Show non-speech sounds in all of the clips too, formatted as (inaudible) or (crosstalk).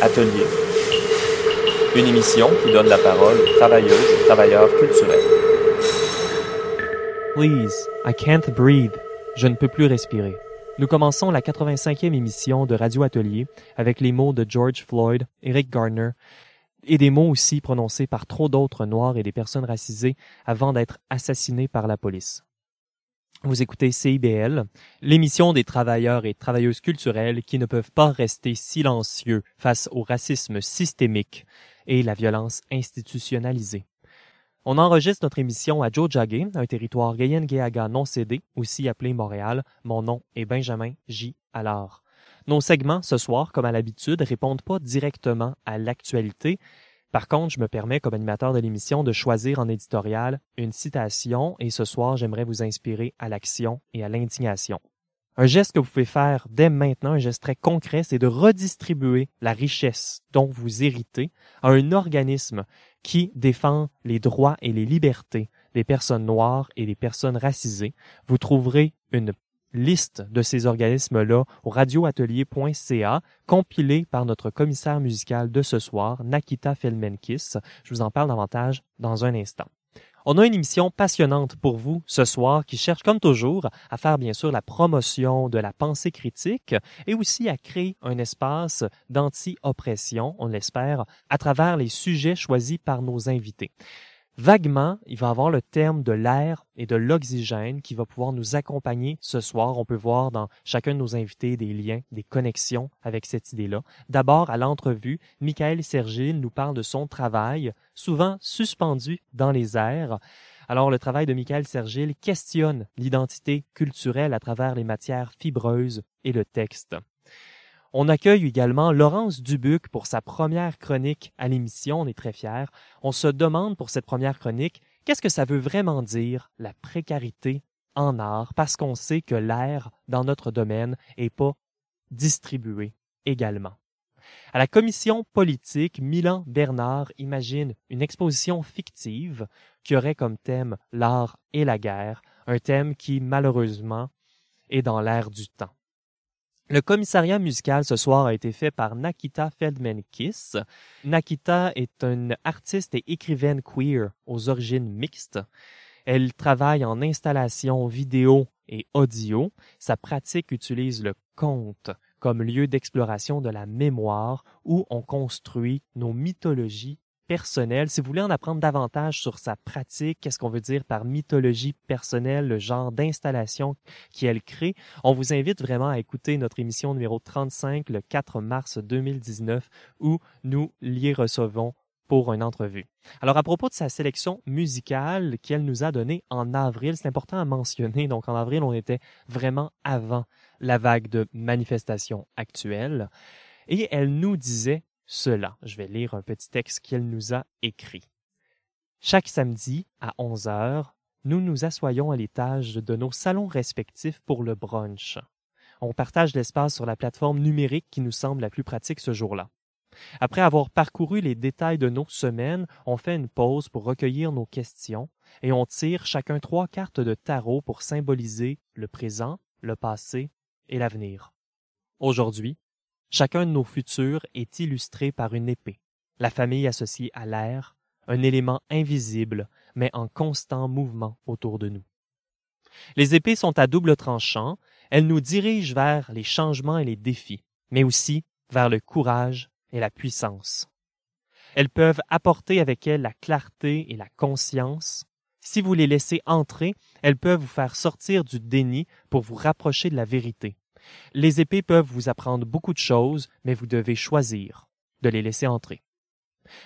Atelier. Une émission qui donne la parole aux travailleuses et travailleurs culturels. Please, I can't breathe. Je ne peux plus respirer. Nous commençons la 85e émission de Radio Atelier avec les mots de George Floyd, Eric Garner, et des mots aussi prononcés par trop d'autres Noirs et des personnes racisées avant d'être assassinés par la police. Vous écoutez CIBL, l'émission des travailleurs et travailleuses culturelles qui ne peuvent pas rester silencieux face au racisme systémique et la violence institutionnalisée. On enregistre notre émission à Jojage, un territoire Gayen-Geaga non cédé, aussi appelé Montréal. Mon nom est Benjamin J. Allard. Nos segments, ce soir, comme à l'habitude, répondent pas directement à l'actualité, par contre, je me permets, comme animateur de l'émission, de choisir en éditorial une citation et ce soir, j'aimerais vous inspirer à l'action et à l'indignation. Un geste que vous pouvez faire dès maintenant, un geste très concret, c'est de redistribuer la richesse dont vous héritez à un organisme qui défend les droits et les libertés des personnes noires et des personnes racisées. Vous trouverez une liste de ces organismes-là au radioatelier.ca, compilée par notre commissaire musical de ce soir, Nakita Felmenkis. Je vous en parle davantage dans un instant. On a une émission passionnante pour vous ce soir qui cherche, comme toujours, à faire bien sûr la promotion de la pensée critique et aussi à créer un espace d'anti-oppression, on l'espère, à travers les sujets choisis par nos invités. Vaguement, il va avoir le terme de l'air et de l'oxygène qui va pouvoir nous accompagner ce soir. On peut voir dans chacun de nos invités des liens, des connexions avec cette idée-là. D'abord, à l'entrevue, Michael Sergil nous parle de son travail, souvent suspendu dans les airs. Alors, le travail de Michael Sergil questionne l'identité culturelle à travers les matières fibreuses et le texte. On accueille également Laurence Dubuc pour sa première chronique à l'émission. On est très fiers. On se demande pour cette première chronique qu'est-ce que ça veut vraiment dire la précarité en art? Parce qu'on sait que l'air dans notre domaine est pas distribué également. À la commission politique, Milan Bernard imagine une exposition fictive qui aurait comme thème l'art et la guerre, un thème qui malheureusement est dans l'air du temps. Le commissariat musical ce soir a été fait par Nakita Feldman-Kiss. Nakita est une artiste et écrivaine queer aux origines mixtes. Elle travaille en installation vidéo et audio. Sa pratique utilise le conte comme lieu d'exploration de la mémoire où on construit nos mythologies personnel. Si vous voulez en apprendre davantage sur sa pratique, qu'est-ce qu'on veut dire par mythologie personnelle, le genre d'installation qu'elle crée, on vous invite vraiment à écouter notre émission numéro 35 le 4 mars 2019 où nous l'y recevons pour une entrevue. Alors à propos de sa sélection musicale qu'elle nous a donnée en avril, c'est important à mentionner, donc en avril on était vraiment avant la vague de manifestations actuelles, et elle nous disait cela. Je vais lire un petit texte qu'elle nous a écrit. Chaque samedi, à 11 heures, nous nous assoyons à l'étage de nos salons respectifs pour le brunch. On partage l'espace sur la plateforme numérique qui nous semble la plus pratique ce jour-là. Après avoir parcouru les détails de nos semaines, on fait une pause pour recueillir nos questions et on tire chacun trois cartes de tarot pour symboliser le présent, le passé et l'avenir. Aujourd'hui, Chacun de nos futurs est illustré par une épée, la famille associée à l'air, un élément invisible mais en constant mouvement autour de nous. Les épées sont à double tranchant, elles nous dirigent vers les changements et les défis, mais aussi vers le courage et la puissance. Elles peuvent apporter avec elles la clarté et la conscience. Si vous les laissez entrer, elles peuvent vous faire sortir du déni pour vous rapprocher de la vérité. Les épées peuvent vous apprendre beaucoup de choses, mais vous devez choisir de les laisser entrer.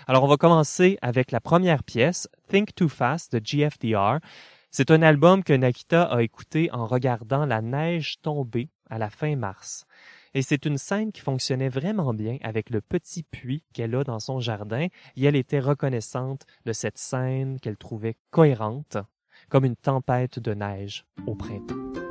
Alors on va commencer avec la première pièce, Think Too Fast de GFDR. C'est un album que Nakita a écouté en regardant la neige tomber à la fin mars. Et c'est une scène qui fonctionnait vraiment bien avec le petit puits qu'elle a dans son jardin, et elle était reconnaissante de cette scène qu'elle trouvait cohérente, comme une tempête de neige au printemps.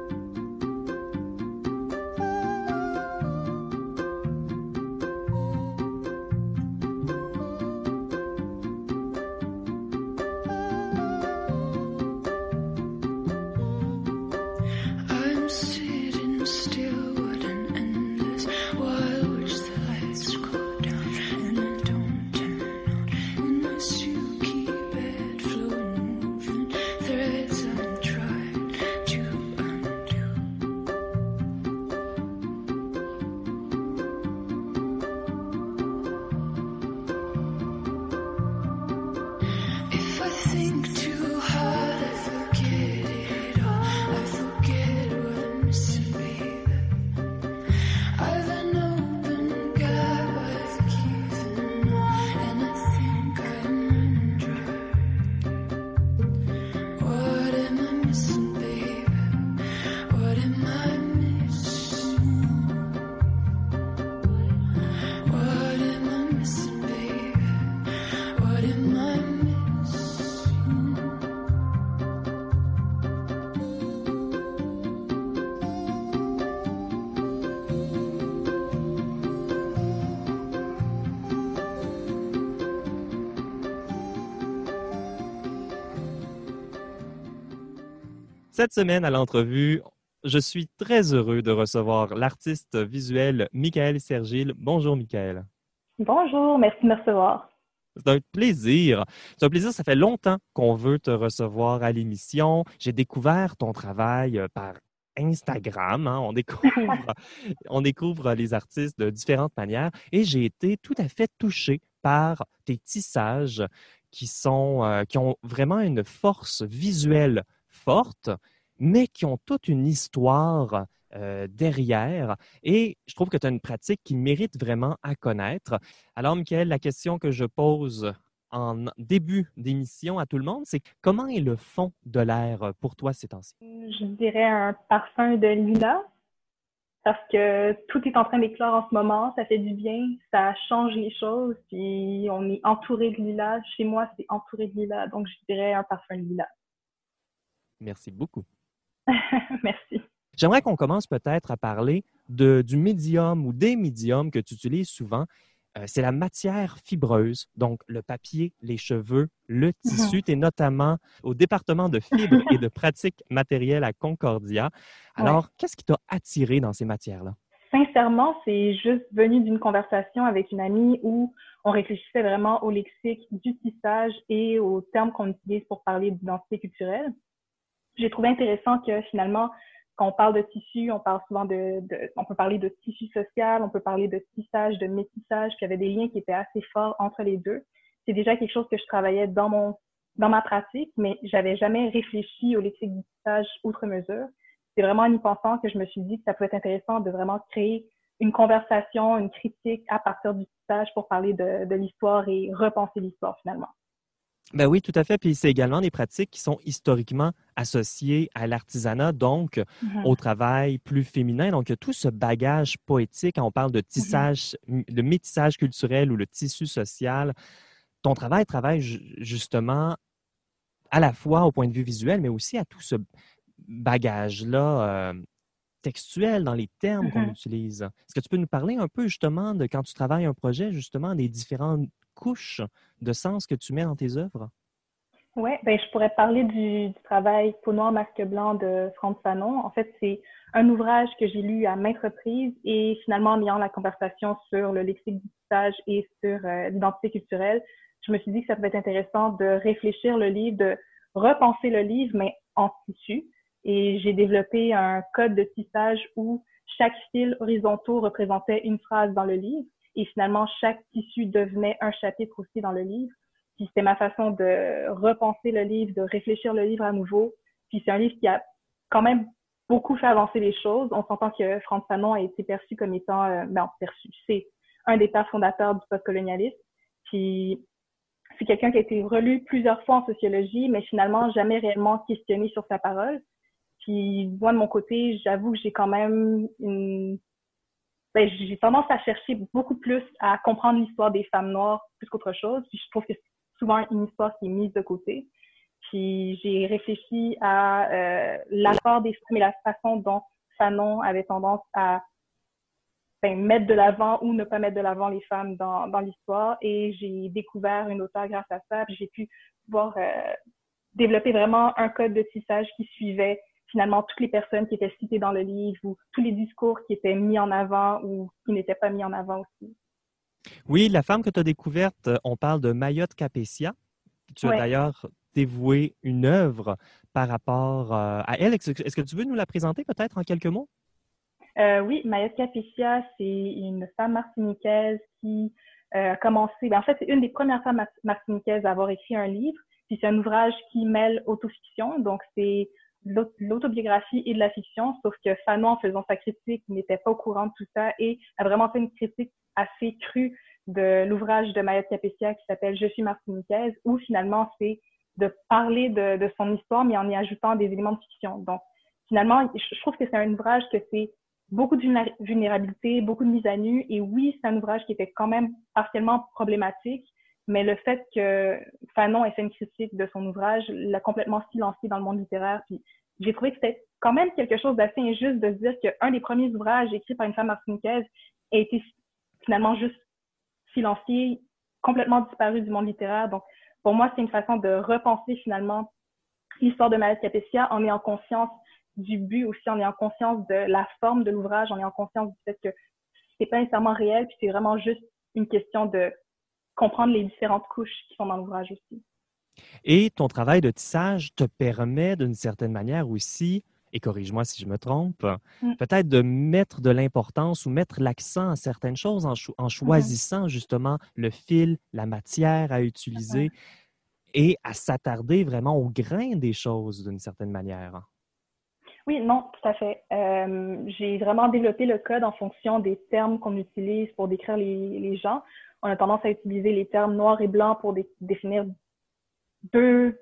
Cette semaine à l'entrevue, je suis très heureux de recevoir l'artiste visuel Michael Sergil. Bonjour Michael. Bonjour, merci de me recevoir. C'est un plaisir. C'est un plaisir. Ça fait longtemps qu'on veut te recevoir à l'émission. J'ai découvert ton travail euh, par Instagram. Hein. On, découvre, (laughs) on découvre les artistes de différentes manières et j'ai été tout à fait touché par tes tissages qui, sont, euh, qui ont vraiment une force visuelle forte, mais qui ont toute une histoire euh, derrière. Et je trouve que tu as une pratique qui mérite vraiment à connaître. Alors, Michael, la question que je pose en début d'émission à tout le monde, c'est comment est le fond de l'air pour toi ces temps-ci? Je dirais un parfum de lilas parce que tout est en train d'éclore en ce moment, ça fait du bien, ça change les choses, puis on est entouré de lilas. Chez moi, c'est entouré de lilas, donc je dirais un parfum de lilas. Merci beaucoup. (laughs) Merci. J'aimerais qu'on commence peut-être à parler de, du médium ou des médiums que tu utilises souvent. Euh, c'est la matière fibreuse, donc le papier, les cheveux, le (laughs) tissu. Tu es notamment au département de fibres et de (laughs) pratiques matérielles à Concordia. Alors, qu'est-ce qui t'a attiré dans ces matières-là? Sincèrement, c'est juste venu d'une conversation avec une amie où on réfléchissait vraiment au lexique du tissage et aux termes qu'on utilise pour parler d'identité culturelle. J'ai trouvé intéressant que finalement, quand on parle de tissu, on parle souvent de, on peut parler de tissu social, on peut parler de tissage, de métissage, puis il y avait des liens qui étaient assez forts entre les deux. C'est déjà quelque chose que je travaillais dans mon, dans ma pratique, mais j'avais jamais réfléchi au lexique du tissage outre mesure. C'est vraiment en y pensant que je me suis dit que ça pouvait être intéressant de vraiment créer une conversation, une critique à partir du tissage pour parler de, de l'histoire et repenser l'histoire finalement. Ben oui, tout à fait. Puis c'est également des pratiques qui sont historiquement associées à l'artisanat, donc mm-hmm. au travail plus féminin. Donc, il y a tout ce bagage poétique. Quand on parle de mm-hmm. tissage, de métissage culturel ou le tissu social, ton travail travaille justement à la fois au point de vue visuel, mais aussi à tout ce bagage-là euh, textuel dans les termes qu'on mm-hmm. utilise. Est-ce que tu peux nous parler un peu justement de quand tu travailles un projet, justement, des différentes couches de sens que tu mets dans tes œuvres? Oui, ben, je pourrais parler du, travail Peau noire, masque blanc de Franz Fanon. En fait, c'est un ouvrage que j'ai lu à maintes reprises et finalement, en ayant la conversation sur le lexique du tissage et sur euh, l'identité culturelle, je me suis dit que ça pouvait être intéressant de réfléchir le livre, de repenser le livre, mais en tissu. Et j'ai développé un code de tissage où chaque fil horizontaux représentait une phrase dans le livre. Et finalement, chaque tissu devenait un chapitre aussi dans le livre. Puis c'était ma façon de repenser le livre, de réfléchir le livre à nouveau. Puis c'est un livre qui a quand même beaucoup fait avancer les choses. On s'entend que Franz Fanon a été perçu comme étant, euh, non, perçu, c'est un des pères fondateurs du postcolonialisme. Puis c'est quelqu'un qui a été relu plusieurs fois en sociologie, mais finalement jamais réellement questionné sur sa parole. Puis moi, de mon côté, j'avoue que j'ai quand même une ben, j'ai tendance à chercher beaucoup plus à comprendre l'histoire des femmes noires plus qu'autre chose. Puis je trouve que c'est souvent une histoire qui est mise de côté. Puis j'ai réfléchi à euh, l'apport des femmes et la façon dont Fanon avait tendance à ben, mettre de l'avant ou ne pas mettre de l'avant les femmes dans, dans l'histoire. Et j'ai découvert une auteure grâce à ça. Puis j'ai pu pouvoir euh, développer vraiment un code de tissage qui suivait finalement toutes les personnes qui étaient citées dans le livre ou tous les discours qui étaient mis en avant ou qui n'étaient pas mis en avant aussi. Oui, la femme que tu as découverte, euh, on parle de Mayotte Capecia. Tu as d'ailleurs dévoué une œuvre par rapport euh, à elle. Est-ce que tu veux nous la présenter peut-être en quelques mots? Euh, oui, Mayotte Capecia, c'est une femme martiniquaise qui a commencé, ben, en fait, c'est une des premières femmes martiniquaises à avoir écrit un livre. Puis c'est un ouvrage qui mêle autofiction, donc c'est l'autobiographie et de la fiction, sauf que Fanon, en faisant sa critique, n'était pas au courant de tout ça et a vraiment fait une critique assez crue de l'ouvrage de Mayette Capessia qui s'appelle Je suis martiniquaise, où finalement c'est de parler de, de, son histoire, mais en y ajoutant des éléments de fiction. Donc, finalement, je trouve que c'est un ouvrage que c'est beaucoup de vulnérabilité, beaucoup de mise à nu, et oui, c'est un ouvrage qui était quand même partiellement problématique, mais le fait que Fanon ait fait une critique de son ouvrage l'a complètement silencié dans le monde littéraire. Puis j'ai trouvé que c'était quand même quelque chose d'assez injuste de se dire qu'un des premiers ouvrages écrits par une femme martiniquaise a été finalement juste silencié, complètement disparu du monde littéraire. Donc, pour moi, c'est une façon de repenser finalement l'histoire de Malade Capétia en ayant conscience du but aussi, en ayant conscience de la forme de l'ouvrage, en ayant conscience du fait que c'est pas nécessairement réel, puis c'est vraiment juste une question de comprendre les différentes couches qui sont dans l'ouvrage aussi. Et ton travail de tissage te permet d'une certaine manière aussi, et corrige-moi si je me trompe, mm. peut-être de mettre de l'importance ou mettre l'accent à certaines choses en, en mm-hmm. choisissant justement le fil, la matière à utiliser et à s'attarder vraiment au grain des choses d'une certaine manière. Oui, non, tout à fait. Euh, j'ai vraiment développé le code en fonction des termes qu'on utilise pour décrire les, les, gens. On a tendance à utiliser les termes noir et blanc pour définir deux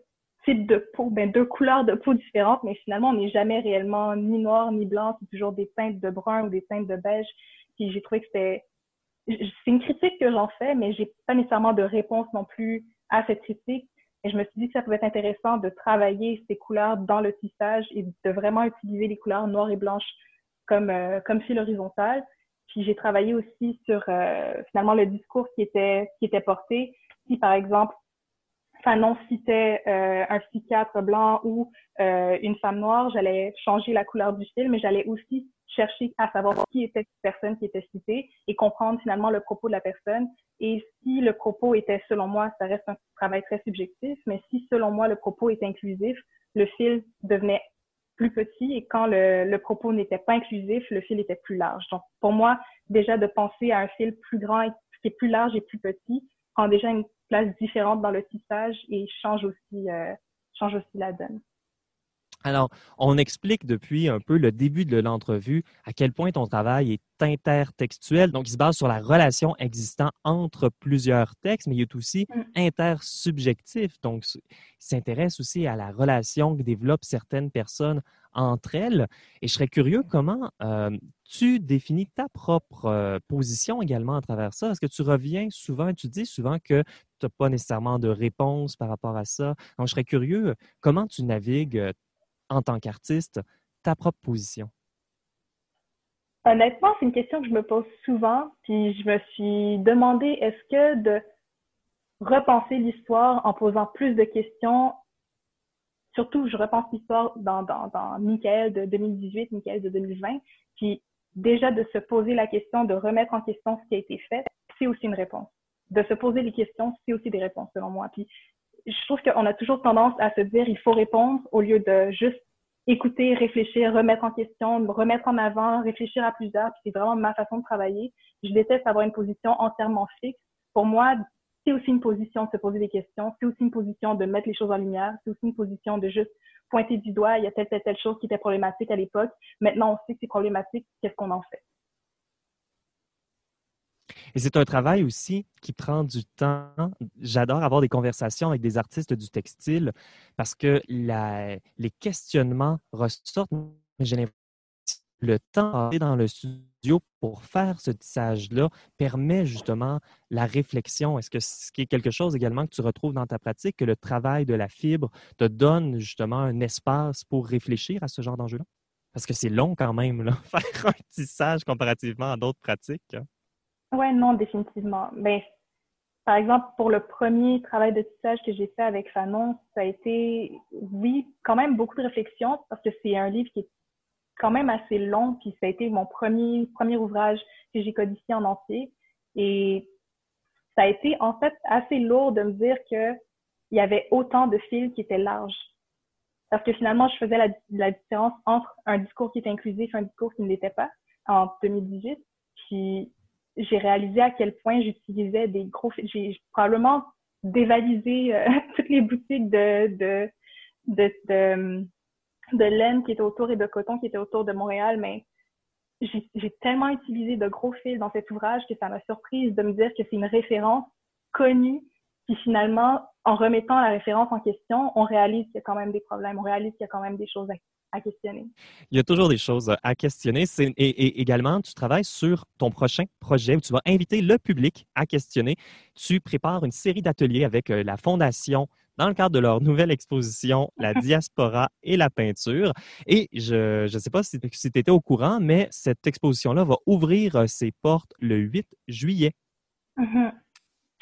types de peau, ben deux couleurs de peau différentes, mais finalement, on n'est jamais réellement ni noir ni blanc, c'est toujours des teintes de brun ou des teintes de beige. Puis j'ai trouvé que c'était... C'est une critique que j'en fais, mais j'ai pas nécessairement de réponse non plus à cette critique. Et je me suis dit que ça pouvait être intéressant de travailler ces couleurs dans le tissage et de vraiment utiliser les couleurs noires et blanches comme, euh, comme fil horizontal. Puis j'ai travaillé aussi sur euh, finalement le discours qui était, qui était porté. Si par exemple Fanon citait euh, un psychiatre blanc ou euh, une femme noire, j'allais changer la couleur du fil, mais j'allais aussi chercher à savoir qui était cette personne qui était citée et comprendre finalement le propos de la personne. Et si le propos était, selon moi, ça reste un travail très subjectif, mais si selon moi le propos est inclusif, le fil devenait plus petit et quand le, le propos n'était pas inclusif, le fil était plus large. Donc pour moi, déjà de penser à un fil plus grand, qui est plus large et plus petit, prend déjà une place différente dans le tissage et change aussi, euh, change aussi la donne. Alors, on explique depuis un peu le début de l'entrevue à quel point ton travail est intertextuel. Donc, il se base sur la relation existant entre plusieurs textes, mais il est aussi mm. intersubjectif. Donc, il s'intéresse aussi à la relation que développent certaines personnes entre elles. Et je serais curieux comment euh, tu définis ta propre euh, position également à travers ça. Est-ce que tu reviens souvent, tu dis souvent que tu n'as pas nécessairement de réponse par rapport à ça? Donc, je serais curieux, comment tu navigues en tant qu'artiste, ta propre position? Honnêtement, c'est une question que je me pose souvent, puis je me suis demandé est-ce que de repenser l'histoire en posant plus de questions, surtout je repense l'histoire dans, dans, dans Michael de 2018, Michael de 2020, puis déjà de se poser la question, de remettre en question ce qui a été fait, c'est aussi une réponse. De se poser les questions, c'est aussi des réponses selon moi. Puis je trouve qu'on a toujours tendance à se dire il faut répondre au lieu de juste écouter, réfléchir, remettre en question, remettre en avant, réfléchir à plusieurs. C'est vraiment ma façon de travailler. Je déteste avoir une position entièrement fixe. Pour moi, c'est aussi une position de se poser des questions. C'est aussi une position de mettre les choses en lumière. C'est aussi une position de juste pointer du doigt. Il y a telle, telle, telle chose qui était problématique à l'époque. Maintenant, on sait que c'est problématique. Qu'est-ce qu'on en fait? Et c'est un travail aussi qui prend du temps. J'adore avoir des conversations avec des artistes du textile parce que les questionnements ressortent. Le temps dans le studio pour faire ce tissage-là permet justement la réflexion. Est-ce que ce qui est quelque chose également que tu retrouves dans ta pratique, que le travail de la fibre te donne justement un espace pour réfléchir à ce genre d'enjeu-là? Parce que c'est long quand même, là, (laughs) faire un tissage comparativement à d'autres pratiques. Hein. Ouais, non, définitivement. Ben, par exemple, pour le premier travail de tissage que j'ai fait avec Fanon, ça a été, oui, quand même beaucoup de réflexion parce que c'est un livre qui est quand même assez long, puis ça a été mon premier, premier ouvrage que j'ai codifié en entier. Et ça a été en fait assez lourd de me dire que il y avait autant de fils qui étaient larges. Parce que finalement, je faisais la, différence entre un discours qui est inclusif et un discours qui ne l'était pas en 2018. Puis j'ai réalisé à quel point j'utilisais des gros... J'ai probablement dévalisé euh, (laughs) toutes les boutiques de, de, de, de, de, laine qui étaient autour et de coton qui étaient autour de Montréal, mais j'ai tellement utilisé de gros fils dans cet ouvrage que ça m'a surprise de me dire que c'est une référence connue. Puis finalement, en remettant la référence en question, on réalise qu'il y a quand même des problèmes, on réalise qu'il y a quand même des choses à à questionner. Il y a toujours des choses à questionner. Et, également, tu travailles sur ton prochain projet où tu vas inviter le public à questionner. Tu prépares une série d'ateliers avec euh, la Fondation dans le cadre de leur nouvelle exposition (laughs) La diaspora et la peinture. Et je ne sais pas si, tu étais au courant, mais cette exposition-là va ouvrir euh, ses portes le 8 juillet.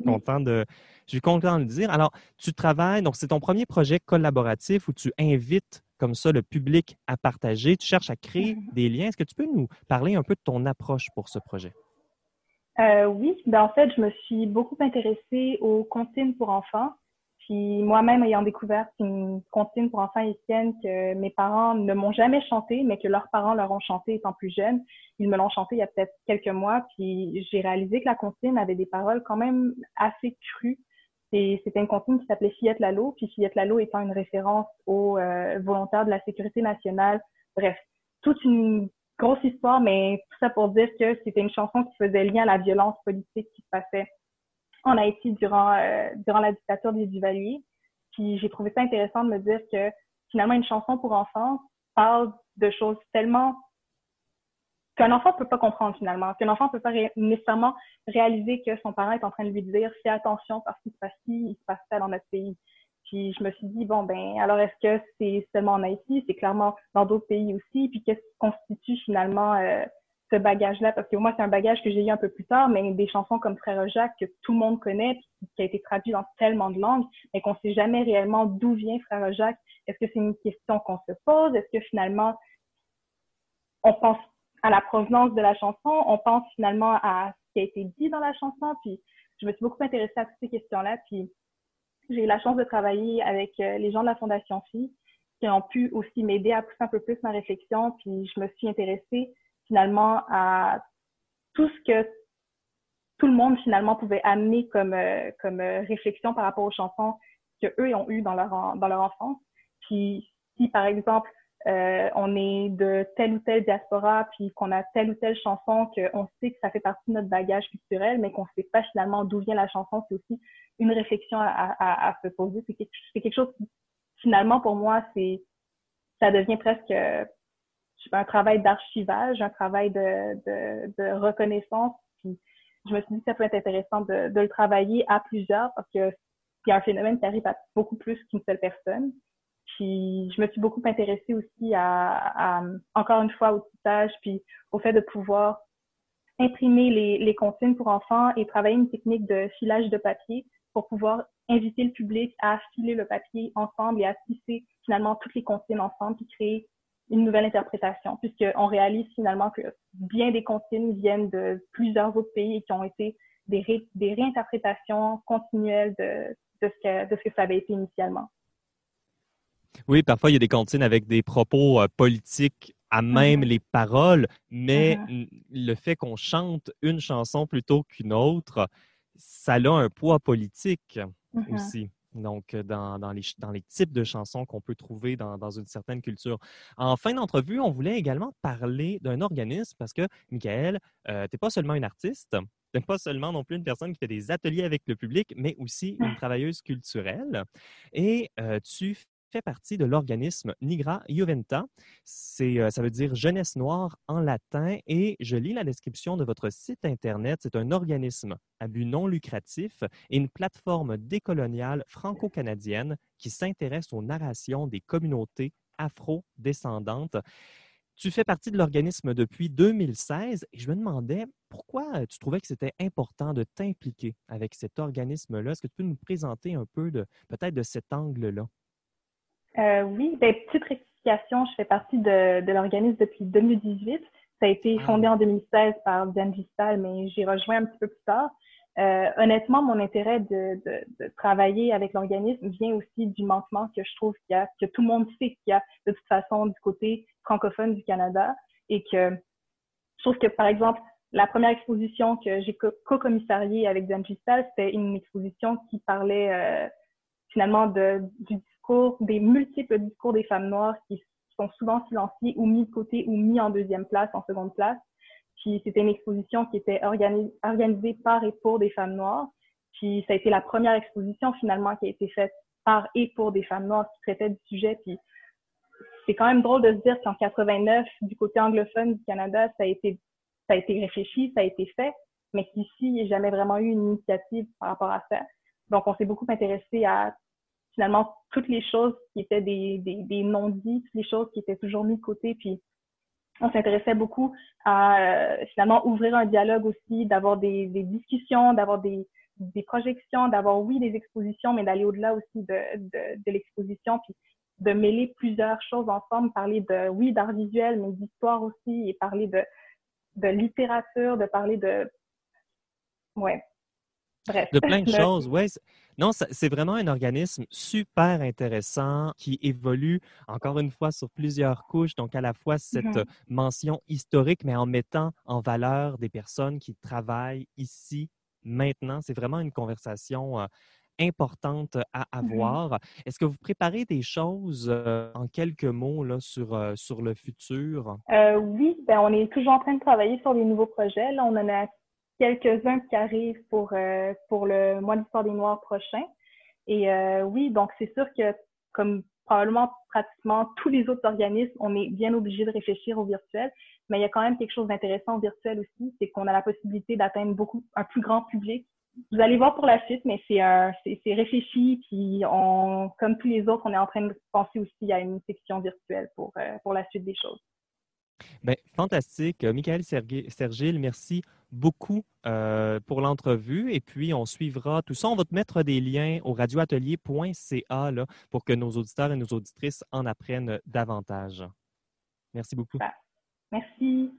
Content de, je suis content de le dire. Alors, tu travailles, donc c'est ton premier projet collaboratif où tu invites comme ça le public à partager. Tu cherches à créer mm-hmm. des liens. Est-ce que tu peux nous parler un peu de ton approche pour ce projet? Euh, oui, ben en fait, je me suis beaucoup intéressée aux comptines pour enfants. Puis moi-même, ayant découvert une comptine pour enfants haïtienne que mes parents ne m'ont jamais chanté, mais que leurs parents leur ont chanté étant plus jeunes, ils me l'ont chanté il y a peut-être quelques mois. Puis j'ai réalisé que la comptine avait des paroles quand même assez crues. C'était une comptine qui s'appelait Fillette Lalo, puis Fillette Lalo étant une référence aux euh, volontaires de la sécurité nationale. Bref, toute une grosse histoire, mais tout ça pour dire que c'était une chanson qui faisait lien à la violence politique qui se passait en Haïti durant, euh, durant la dictature des Duvaliers. Puis j'ai trouvé ça intéressant de me dire que finalement, une chanson pour enfants parle de choses tellement qu'un enfant ne peut pas comprendre finalement, qu'un enfant ne peut pas nécessairement réaliser que son parent est en train de lui dire fais attention parce qu'il se passe ci, il se passe ça dans notre pays. Puis je me suis dit, bon, ben, alors est-ce que c'est seulement en Haïti? C'est clairement dans d'autres pays aussi. Puis qu'est-ce qui constitue finalement euh, ce bagage-là? Parce que moi, c'est un bagage que j'ai eu un peu plus tard, mais des chansons comme Frère Jacques que tout le monde connaît, qui a été traduit dans tellement de langues, mais qu'on sait jamais réellement d'où vient Frère Jacques. Est-ce que c'est une question qu'on se pose? Est-ce que finalement, on pense à la provenance de la chanson? On pense finalement à ce qui a été dit dans la chanson? Puis je me suis beaucoup intéressée à toutes ces questions-là. Puis j'ai eu la chance de travailler avec euh, les gens de la Fondation Phi qui ont pu aussi m'aider à pousser un peu plus ma réflexion. Puis je me suis intéressée finalement à tout ce que tout le monde finalement pouvait amener comme, euh, comme euh, réflexion par rapport aux chansons que eux ont eues dans leur, dans leur enfance. Puis si par exemple euh, on est de telle ou telle diaspora, puis qu'on a telle ou telle chanson, qu'on sait que ça fait partie de notre bagage culturel, mais qu'on sait pas finalement d'où vient la chanson, c'est aussi une réflexion à, à, à se poser. C'est quelque, quelque, chose qui, finalement, pour moi, c'est ça devient presque un travail d'archivage, un travail de, reconnaissance. Puis je me suis dit que ça peut être intéressant de, le travailler à plusieurs parce que c'est un phénomène qui arrive à beaucoup plus qu'une seule personne. Puis je me suis beaucoup intéressée aussi à encore une fois, au tissage, puis au fait de pouvoir imprimer les, les consignes pour enfants et travailler une technique de filage de papier pour pouvoir inviter le public à filer le papier ensemble et à tisser finalement toutes les consignes ensemble, puis créer une nouvelle interprétation, puisqu'on réalise finalement que bien des consignes viennent de plusieurs autres pays et qui ont été des, des réinterprétations continuelles de, de, ce que, de ce que ça avait été initialement. Oui, parfois il y a des comptines avec des propos euh, politiques à même mm-hmm. les paroles, mais mm-hmm. le fait qu'on chante une chanson plutôt qu'une autre, ça a un poids politique mm-hmm. aussi donc euh, dans, dans, les, dans les types de chansons qu'on peut trouver dans, dans, une certaine culture. En fin d'entrevue, on voulait également parler d'un organisme parce que, Michael, euh, tu n'es pas seulement une artiste, tu n'es pas seulement non plus une personne qui fait des ateliers avec le public, mais aussi une travailleuse culturelle. Et euh, tu fait partie de l'organisme Nigra Juventa. C'est, euh, ça veut dire jeunesse noire en latin et je lis la description de votre site Internet. C'est un organisme à but non lucratif et une plateforme décoloniale franco-canadienne qui s'intéresse aux narrations des communautés afro-descendantes. Tu fais partie de l'organisme depuis 2016 et je me demandais pourquoi tu trouvais que c'était important de t'impliquer avec cet organisme-là. Est-ce que tu peux nous présenter un peu peut-être de cet angle-là? Euh, oui, ben, petite rectification, je fais partie de, de l'organisme depuis 2018. Ça a été ah. fondé en 2016 par Diane Vistal, mais j'ai rejoint un petit peu plus tard. Euh, honnêtement, mon intérêt de, de, de travailler avec l'organisme vient aussi du manquement que je trouve qu'il y a, que tout le monde sait qu'il y a de toute façon du côté francophone du Canada et que je trouve que, par exemple, la première exposition que j'ai co-commissariée avec Diane Vistal, c'était une exposition qui parlait euh, finalement de, du des multiples discours des femmes noires qui sont souvent silenciés ou mis de côté ou mis en deuxième place, en seconde place. Puis c'était une exposition qui était organisée par et pour des femmes noires. Puis ça a été la première exposition finalement qui a été faite par et pour des femmes noires qui traitaient du sujet. Puis c'est quand même drôle de se dire qu'en 89, du côté anglophone du Canada, ça a été ça a été réfléchi, ça a été fait, mais qu'ici, il n'y a jamais vraiment eu une initiative par rapport à ça. Donc, on s'est beaucoup intéressé à finalement toutes les choses qui étaient des, des, des non-dits, toutes les choses qui étaient toujours mises de côté. Puis on s'intéressait beaucoup à euh, finalement ouvrir un dialogue aussi, d'avoir des, des discussions, d'avoir des, des projections, d'avoir, oui, des expositions, mais d'aller au-delà aussi de, de, de l'exposition, puis de mêler plusieurs choses ensemble, parler de, oui, d'art visuel, mais d'histoire aussi, et parler de, de littérature, de parler de, ouais, bref. De plein de (laughs) choses, ouais. Non, c'est vraiment un organisme super intéressant qui évolue encore une fois sur plusieurs couches. Donc, à la fois cette Mhm. mention historique, mais en mettant en valeur des personnes qui travaillent ici, maintenant. C'est vraiment une conversation euh, importante à Mhm. avoir. Est-ce que vous préparez des choses euh, en quelques mots là, sur, euh, sur le futur? Euh, oui, ben, on est toujours en train de travailler sur des nouveaux projets. Là, on en a quelques-uns qui arrivent pour, euh, pour le mois d'histoire des Noirs prochain. Et euh, oui, donc c'est sûr que comme probablement pratiquement tous les autres organismes, on est bien obligé de réfléchir au virtuel, mais il y a quand même quelque chose d'intéressant au virtuel aussi, c'est qu'on a la possibilité d'atteindre beaucoup un plus grand public. Vous allez voir pour la suite, mais c'est un, c'est, c'est réfléchi, puis on, comme tous les autres, on est en train de penser aussi à une section virtuelle pour, euh, pour la suite des choses. Ben, fantastique. Euh, Michael Sergil, merci beaucoup euh, pour l'entrevue. Et puis, on suivra tout ça. On va te mettre des liens au radioatelier.ca pour que nos auditeurs et nos auditrices en apprennent davantage. Merci beaucoup. Merci.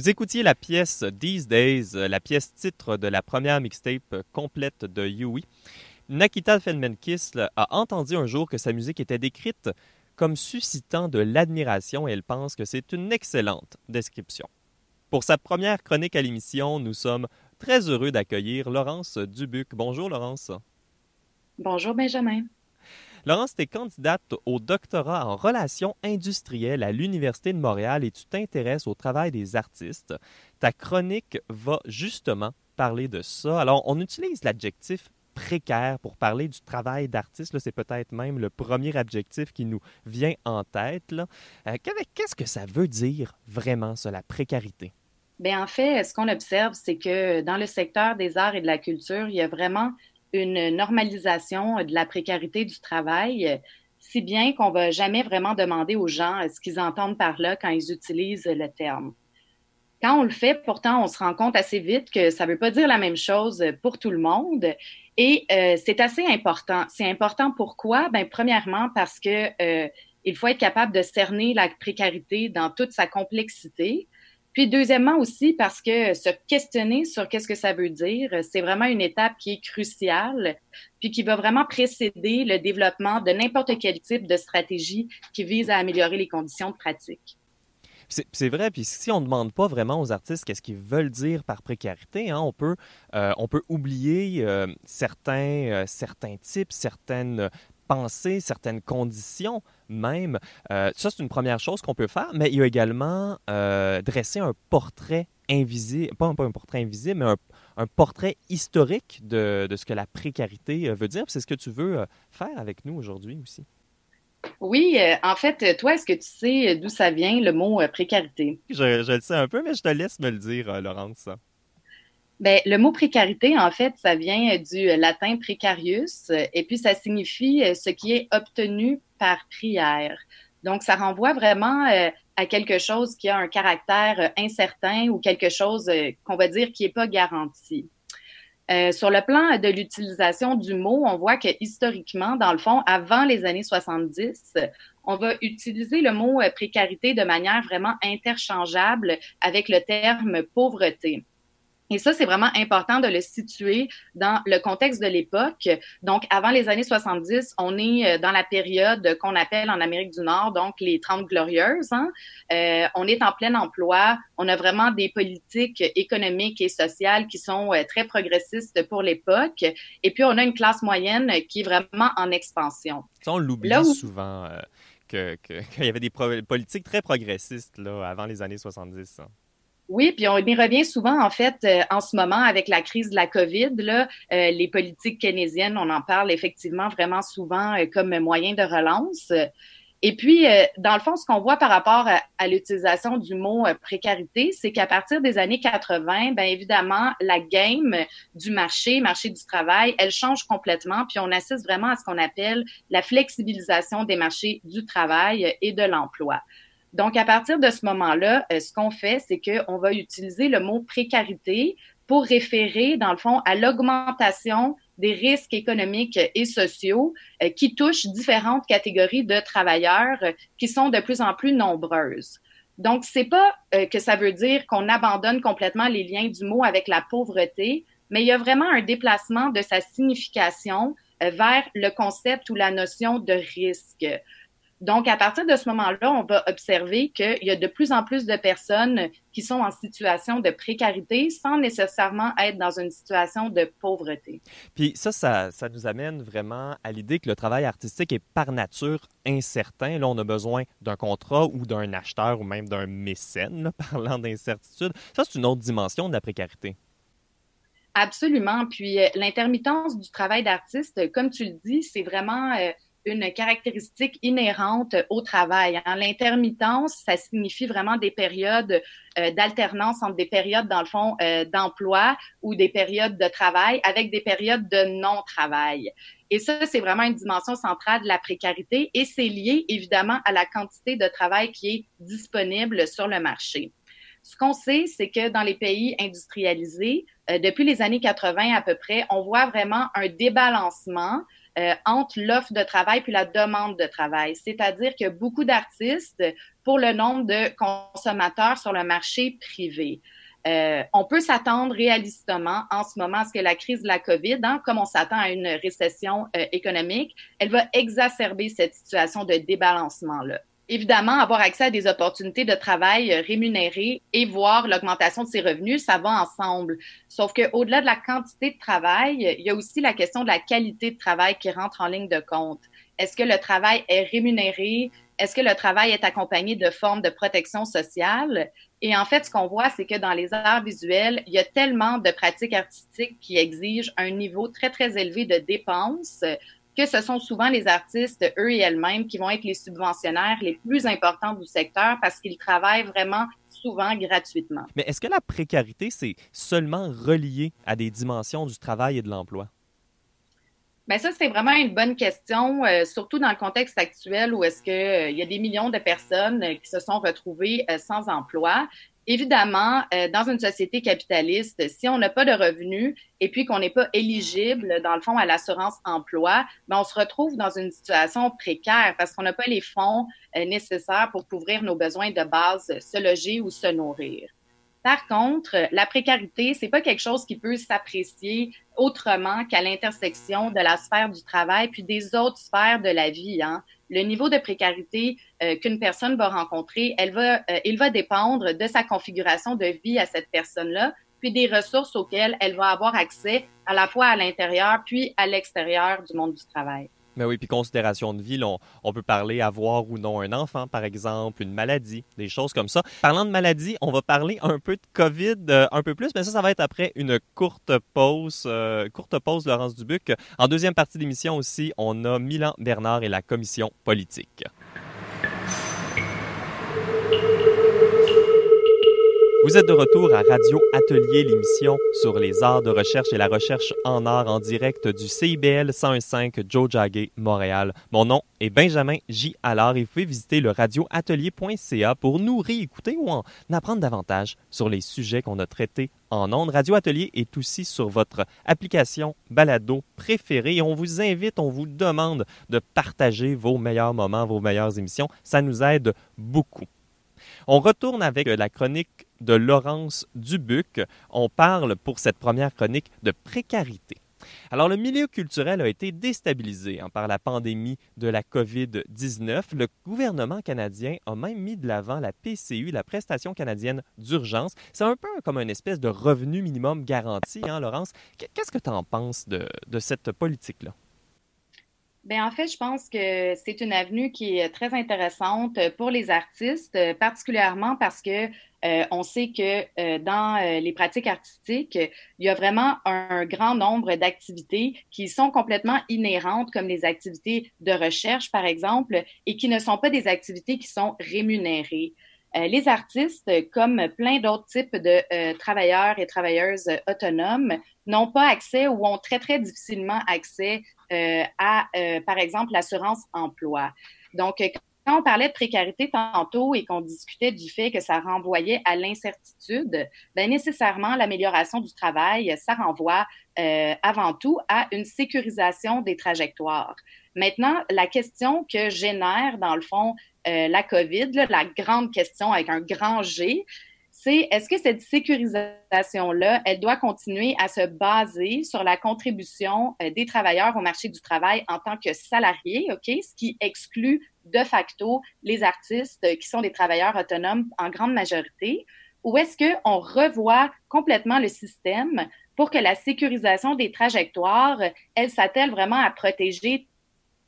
Vous écoutiez la pièce These Days, euh, la pièce titre de la première mixtape euh, complète de Yui. Nakita Feldmankis là, a entendu un jour que sa musique était décrite comme suscitant de l'admiration et elle pense que c'est une excellente description. Pour sa première chronique à l'émission, nous sommes très heureux d'accueillir Laurence Dubuc. Bonjour Laurence. Bonjour Benjamin. Laurence, tu es candidate au doctorat en relations industrielles à l'Université de Montréal et tu t'intéresses au travail des artistes. Ta chronique va justement parler de ça. Alors, on utilise l'adjectif précaire pour parler du travail d'artiste. C'est peut-être même le premier adjectif qui nous vient en tête. Euh, Qu'est-ce que ça veut dire vraiment, ça, la précarité? Bien, en fait, ce qu'on observe, c'est que dans le secteur des arts et de la culture, il y a vraiment une normalisation de la précarité du travail, si bien qu'on ne va jamais vraiment demander aux gens ce qu'ils entendent par là quand ils utilisent le terme. Quand on le fait, pourtant, on se rend compte assez vite que ça ne veut pas dire la même chose pour tout le monde. Et euh, c'est assez important. C'est important pourquoi? Ben, premièrement, parce que euh, il faut être capable de cerner la précarité dans toute sa complexité. Puis deuxièmement aussi parce que se questionner sur qu'est-ce que ça veut dire, c'est vraiment une étape qui est cruciale, puis qui va vraiment précéder le développement de n'importe quel type de stratégie qui vise à améliorer les conditions de pratique. C'est vrai, puis si on ne demande pas vraiment aux artistes qu'est-ce qu'ils veulent dire par précarité, hein, on, peut, euh, on peut oublier euh, certains, euh, certains types, certaines pensées, certaines conditions même. Euh, ça, c'est une première chose qu'on peut faire, mais il y a également euh, dresser un portrait invisible, pas, pas un portrait invisible, mais un, un portrait historique de, de ce que la précarité euh, veut dire. C'est ce que tu veux faire avec nous aujourd'hui aussi. Oui, euh, en fait, toi, est-ce que tu sais d'où ça vient le mot euh, précarité? Je, je le sais un peu, mais je te laisse me le dire, euh, Laurence. Ben, le mot précarité, en fait, ça vient du latin precarius, et puis ça signifie ce qui est obtenu par prière. Donc, ça renvoie vraiment euh, à quelque chose qui a un caractère euh, incertain ou quelque chose euh, qu'on va dire qui n'est pas garanti. sur le plan de l'utilisation du mot, on voit que historiquement, dans le fond, avant les années 70, on va utiliser le mot précarité de manière vraiment interchangeable avec le terme pauvreté. Et ça, c'est vraiment important de le situer dans le contexte de l'époque. Donc, avant les années 70, on est euh, dans la période qu'on appelle en Amérique du Nord, donc les 30 glorieuses. Hein? Euh, on est en plein emploi. On a vraiment des politiques économiques et sociales qui sont euh, très progressistes pour l'époque. Et puis, on a une classe moyenne qui est vraiment en expansion. Ça, on l'oublie souvent. (laughs) qu'il y avait des politiques très progressistes là, avant les années 70. Oui, puis on y revient souvent, en fait, euh, en ce moment avec la crise de la COVID. Là, euh, les politiques keynésiennes, on en parle effectivement vraiment souvent euh, comme moyen de relance. Et puis, dans le fond, ce qu'on voit par rapport à, l'utilisation du mot précarité, c'est qu'à partir des années 80, bien évidemment, la game du marché, marché du travail, elle change complètement. Puis on assiste vraiment à ce qu'on appelle la flexibilisation des marchés du travail et de l'emploi. Donc, à partir de ce moment-là, euh, ce qu'on fait, c'est qu'on va utiliser le mot précarité pour référer, dans le fond, à l'augmentation des risques économiques et sociaux euh, qui touchent différentes catégories de travailleurs euh, qui sont de plus en plus nombreuses. Donc, c'est pas que ça veut dire qu'on abandonne complètement les liens du mot avec la pauvreté, mais il y a vraiment un déplacement de sa signification vers le concept ou la notion de risque. Donc, à partir de ce moment-là, on va observer qu'il y a de plus en plus de personnes qui sont en situation de précarité sans nécessairement être dans une situation de pauvreté. Puis ça, ça, ça nous amène vraiment à l'idée que le travail artistique est par nature incertain. Là, on a besoin d'un contrat ou d'un acheteur ou même d'un mécène, (laughs) parlant d'incertitude. Ça, c'est une autre dimension de la précarité. Absolument. Puis euh, l'intermittence du travail d'artiste, comme tu le dis, c'est vraiment... Euh, une caractéristique inhérente au travail. Hein. L'intermittence, ça signifie vraiment des périodes euh, d'alternance entre des périodes, dans le fond, euh, d'emploi ou des périodes de travail avec des périodes de non-travail. Et ça, c'est vraiment une dimension centrale de la précarité et c'est lié évidemment à la quantité de travail qui est disponible sur le marché. Ce qu'on sait, c'est que dans les pays industrialisés, euh, depuis les années 80 à peu près, on voit vraiment un débalancement euh, entre l'offre de travail puis la demande de travail. C'est-à-dire que beaucoup d'artistes pour le nombre de consommateurs sur le marché privé. Euh, on peut s'attendre réalistement en ce moment à ce que la crise de la COVID, hein, comme on s'attend à une récession euh, économique, elle va exacerber cette situation de débalancement-là évidemment, avoir accès à des opportunités de travail euh, rémunérées et voir l'augmentation de ses revenus, ça va ensemble. Sauf qu'au-delà de la quantité de travail, il y a aussi la question de la qualité de travail qui rentre en ligne de compte. Est-ce que le travail est rémunéré? Est-ce que le travail est accompagné de formes de protection sociale? Et en fait, ce qu'on voit, c'est que dans les arts visuels, il y a tellement de pratiques artistiques qui exigent un niveau très, très élevé de dépenses que ce sont souvent les artistes, eux et elles-mêmes, qui vont être les subventionnaires les plus importants du secteur parce qu'ils travaillent vraiment souvent gratuitement. Mais est-ce que la précarité, c'est seulement relié à des dimensions du travail et de l'emploi? Bien, ça, c'est vraiment une bonne question, euh, surtout dans le contexte actuel où est-ce qu'il euh, y a des millions de personnes euh, qui se sont retrouvées sans emploi. Évidemment, euh, dans une société capitaliste, si on n'a pas de revenus et puis qu'on n'est pas éligible, dans le fond, à l'assurance emploi, ben on se retrouve dans une situation précaire parce qu'on n'a pas les fonds euh, nécessaires pour couvrir nos besoins de base, se loger ou se nourrir. Par contre, la précarité, c'est pas quelque chose qui peut s'apprécier autrement qu'à l'intersection de la sphère du travail puis des autres sphères de la vie. Hein. Le niveau de précarité euh, qu'une personne va rencontrer, elle va, euh, il va dépendre de sa configuration de vie à cette personne-là, puis des ressources auxquelles elle va avoir accès à la fois à l'intérieur puis à l'extérieur du monde du travail. Mais oui, puis considération de vie, on, peut parler avoir ou non un enfant, par exemple, une maladie, des choses comme ça. Parlant de maladie, on va parler un peu de COVID euh, un peu plus, mais ça, ça va être après une courte pause. Euh, courte pause, Laurence Dubuc. En deuxième partie d'émission aussi, on a Milan Bernard et la commission politique. Vous êtes de retour à Radio Atelier, l'émission sur les arts de recherche et la recherche en art en direct du CIBL 101.5 Joe Jagger, Montréal. Mon nom est Benjamin J. Allard et vous pouvez visiter le radioatelier.ca pour nous réécouter ou en apprendre davantage sur les sujets qu'on a traités en ondes. Radio Atelier est aussi sur votre application balado préférée et on vous invite, on vous demande de partager vos meilleurs moments, vos meilleures émissions. Ça nous aide beaucoup. On retourne avec la chronique de Laurence Dubuc. On parle pour cette première chronique de précarité. Alors, le milieu culturel a été déstabilisé hein, par la pandémie de la COVID-19. Le gouvernement canadien a même mis de l'avant la PCU, la prestation canadienne d'urgence. C'est un peu comme une espèce de revenu minimum garanti, hein, Laurence. Qu'est-ce que tu en penses de cette politique-là? Bien, en fait, je pense que c'est une avenue qui est très intéressante pour les artistes, particulièrement parce que euh, on sait que euh, dans euh, les pratiques artistiques, il y a vraiment un, grand nombre d'activités qui sont complètement inhérentes, comme les activités de recherche, par exemple, et qui ne sont pas des activités qui sont rémunérées. Les artistes, comme plein d'autres types de travailleurs et travailleuses autonomes, n'ont pas accès ou ont très, très difficilement accès euh, à, euh, par exemple, l'assurance emploi. Donc, quand on parlait de précarité tantôt et qu'on discutait du fait que ça renvoyait à l'incertitude, ben nécessairement l'amélioration du travail, ça renvoie euh, avant tout à une sécurisation des trajectoires. Maintenant, la question que génère dans le fond euh, la COVID, là, la grande question avec un grand G, c'est est-ce que cette sécurisation-là, elle doit continuer à se baser sur la contribution euh, des travailleurs au marché du travail en tant que salariés, OK, ce qui exclut de facto les artistes qui sont des travailleurs autonomes en grande majorité, ou est-ce qu'on revoit complètement le système pour que la sécurisation des trajectoires, elle s'attelle vraiment à protéger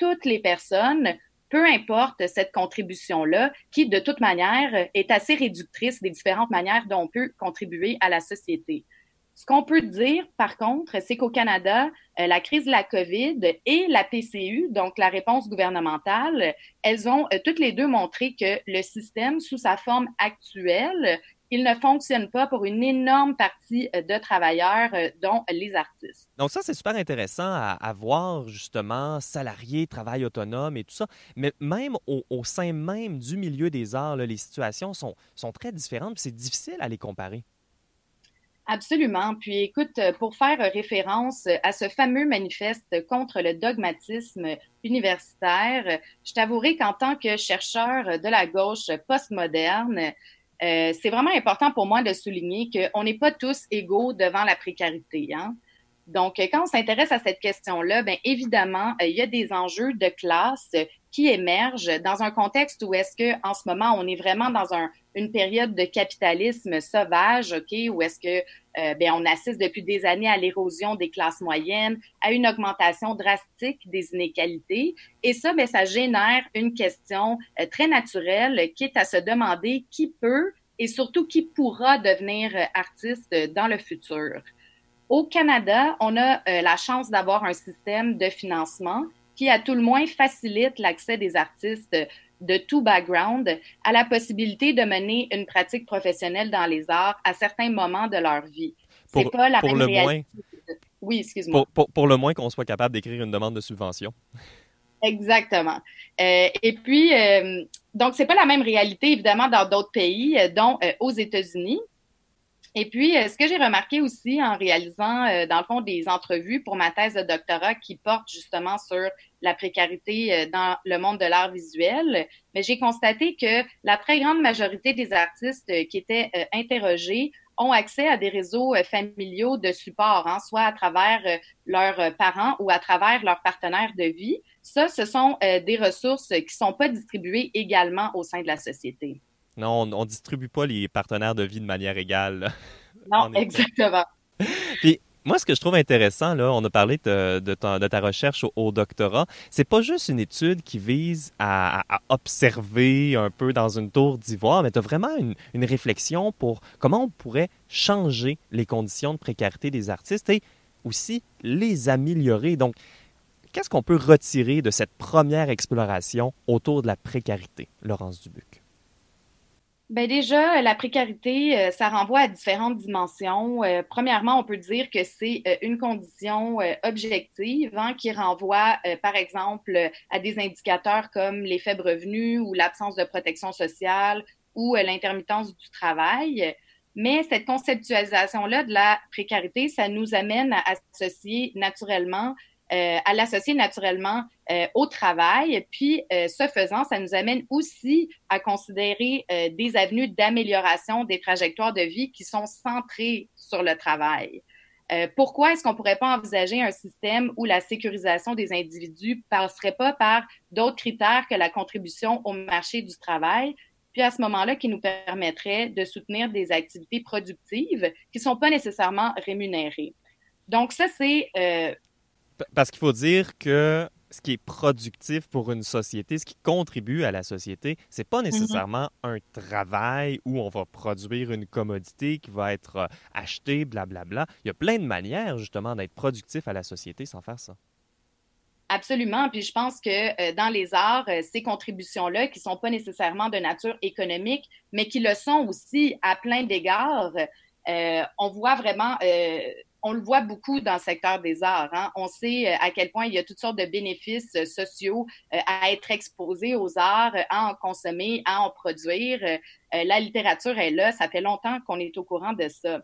toutes les personnes peu importe cette contribution-là, qui de toute manière est assez réductrice des différentes manières dont on peut contribuer à la société. Ce qu'on peut dire, par contre, c'est qu'au Canada, euh, la crise de la COVID et la PCU, donc la réponse gouvernementale, elles ont euh, toutes les deux montré que le système, sous sa forme actuelle, il ne fonctionne pas pour une énorme partie euh, de travailleurs, euh, dont les artistes. Donc ça, c'est super intéressant à, voir, justement, salariés, travail autonome et tout ça. Mais même au, sein même du milieu des arts, les situations sont, sont très différentes, c'est difficile à les comparer. Absolument. Puis écoute, pour faire référence à ce fameux manifeste contre le dogmatisme universitaire, je t'avouerai qu'en tant que chercheur de la gauche postmoderne, euh, c'est vraiment important pour moi de souligner qu'on n'est pas tous égaux devant la précarité. Hein? Donc, quand on s'intéresse à cette question-là, bien évidemment, euh, il y a des enjeux de classe qui émergent dans un contexte où est-ce que en ce moment on est vraiment dans un, une période de capitalisme sauvage, ok, où est-ce que euh, bien, on assiste depuis des années à l'érosion des classes moyennes, à une augmentation drastique des inégalités, et ça, bien, ça génère une question euh, très naturelle qui est à se demander qui peut et surtout qui pourra devenir euh, artiste dans le futur. Au Canada, on a la chance d'avoir un système de financement qui, à tout le moins, facilite l'accès des artistes de tout background à la possibilité de mener une pratique professionnelle dans les arts à certains moments de leur vie. C'est pas la pour même le réalité. Moins, oui, excuse-moi. Pour, pour, le moins qu'on soit capable d'écrire une demande de subvention. Exactement. Euh, et puis, euh, donc, c'est pas la même réalité, évidemment, dans d'autres pays, euh, dont euh, aux États-Unis. Et puis, euh, ce que j'ai remarqué aussi en réalisant, euh, dans le fond, des entrevues pour ma thèse de doctorat qui porte justement sur la précarité euh, dans le monde de l'art visuel, mais j'ai constaté que la très grande majorité des artistes qui étaient interrogés ont accès à des réseaux familiaux de support, hein, soit à travers leurs parents ou à travers leurs partenaires de vie. Ça, ce sont des ressources qui sont pas distribuées également au sein de la société. Non, on ne distribue pas les partenaires de vie de manière égale. Non, (laughs) exactement. Puis, moi, ce que je trouve intéressant, là, on a parlé de, de, ta, recherche au, doctorat, c'est pas juste une étude qui vise à, observer un peu dans une tour d'ivoire, mais tu as vraiment une, une, réflexion pour comment on pourrait changer les conditions de précarité des artistes et aussi les améliorer. Donc, qu'est-ce qu'on peut retirer de cette première exploration autour de la précarité, Laurence Dubuc? Ben déjà, la précarité, euh, ça renvoie à différentes dimensions. Euh, premièrement, on peut dire que c'est euh, une condition objective hein, qui renvoie, par exemple, à des indicateurs comme les faibles revenus ou l'absence de protection sociale ou l'intermittence du travail. Mais cette conceptualisation-là de la précarité, ça nous amène à associer naturellement à l'associer naturellement euh, au travail. Puis, euh, ce faisant, ça nous amène aussi à considérer des avenues d'amélioration des trajectoires de vie qui sont centrées sur le travail. pourquoi est-ce qu'on pourrait pas envisager un système où la sécurisation des individus passerait pas par d'autres critères que la contribution au marché du travail, puis à ce moment-là, qui nous permettrait de soutenir des activités productives qui sont pas nécessairement rémunérées. Donc ça, c'est parce qu'il faut dire que ce qui est productif pour une société, ce qui contribue à la société, c'est pas mhm. nécessairement un travail où on va produire une commodité qui va être euh, achetée, blablabla. Il y a plein de manières justement d'être productif à la société sans faire ça. Absolument. Puis je pense que euh, dans les arts, euh, ces contributions-là, qui sont pas nécessairement de nature économique, mais qui le sont aussi à plein d'égards, on voit vraiment on le voit beaucoup dans le secteur des arts. Hein. On sait euh, à quel point il y a toutes sortes de bénéfices euh, sociaux euh, à être exposé aux arts, à en consommer, à en produire. La littérature est là. Ça fait longtemps qu'on est au courant de ça.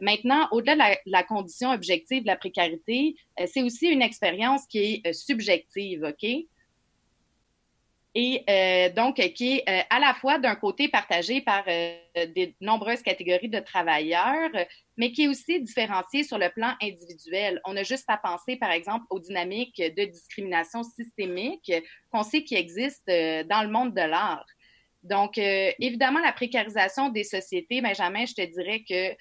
Maintenant, au-delà de la, condition objective de la précarité, c'est aussi une expérience qui est subjective, OK? Et euh, donc qui est euh, à la fois d'un côté partagé par euh, de nombreuses catégories de travailleurs, mais qui est aussi différencié sur le plan individuel. On a juste à penser, par exemple, aux dynamiques de discrimination systémique qu'on sait qui existent dans le monde de l'art. Donc, évidemment, la précarisation des sociétés, Benjamin, je te dirais que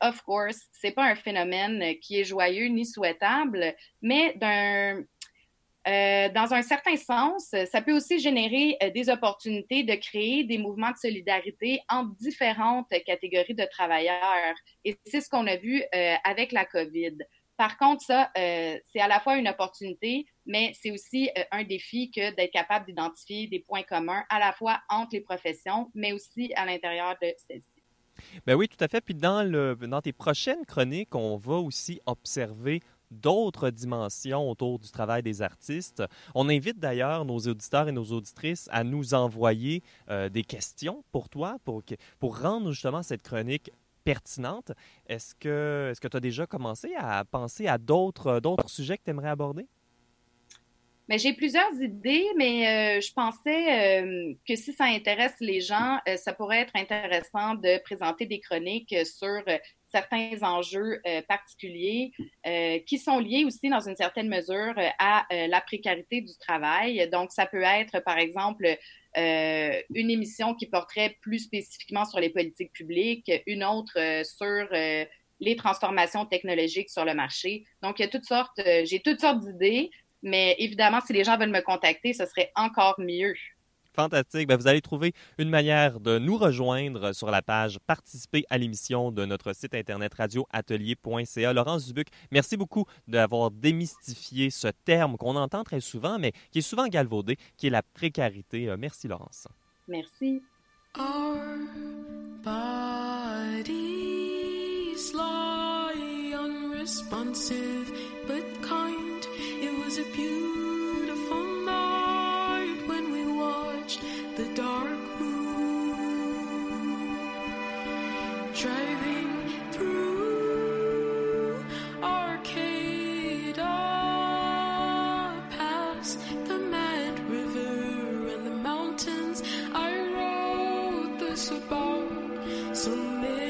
of course, c'est pas un phénomène qui est joyeux ni souhaitable, mais d'un euh, dans un certain sens, ça peut aussi générer euh, des opportunités de créer des mouvements de solidarité entre différentes catégories de travailleurs. Et c'est ce qu'on a vu euh, avec la COVID. Par contre, ça, c'est à la fois une opportunité, mais c'est aussi un défi que d'être capable d'identifier des points communs à la fois entre les professions, mais aussi à l'intérieur de celles-ci. Ben oui, tout à fait. Puis dans, le, dans tes prochaines chroniques, on va aussi observer d'autres dimensions autour du travail des artistes. On invite d'ailleurs nos auditeurs et nos auditrices à nous envoyer euh, des questions pour toi, pour, pour rendre justement cette chronique pertinente. Est-ce que tu as déjà commencé à penser à d'autres sujets que tu aimerais aborder? Mais j'ai plusieurs idées, mais euh, je pensais euh, que si ça intéresse les gens, ça pourrait être intéressant de présenter des chroniques sur certains enjeux euh, particuliers euh, qui sont liés aussi dans une certaine mesure euh, à la précarité du travail. Donc, ça peut être, par exemple, une émission qui porterait plus spécifiquement sur les politiques publiques, une autre sur les transformations technologiques sur le marché. Donc, il y a toutes sortes, j'ai toutes sortes d'idées, mais évidemment, si les gens veulent me contacter, ce serait encore mieux. Fantastique. Ben, vous allez trouver une manière de nous rejoindre sur la page Participer à l'émission de notre site internet radioatelier.ca. Laurence Dubuc, merci beaucoup d'avoir démystifié ce terme qu'on entend très souvent, mais qui est souvent galvaudé, qui est la précarité. Euh, merci, Laurence. Merci. but kind. It was a me.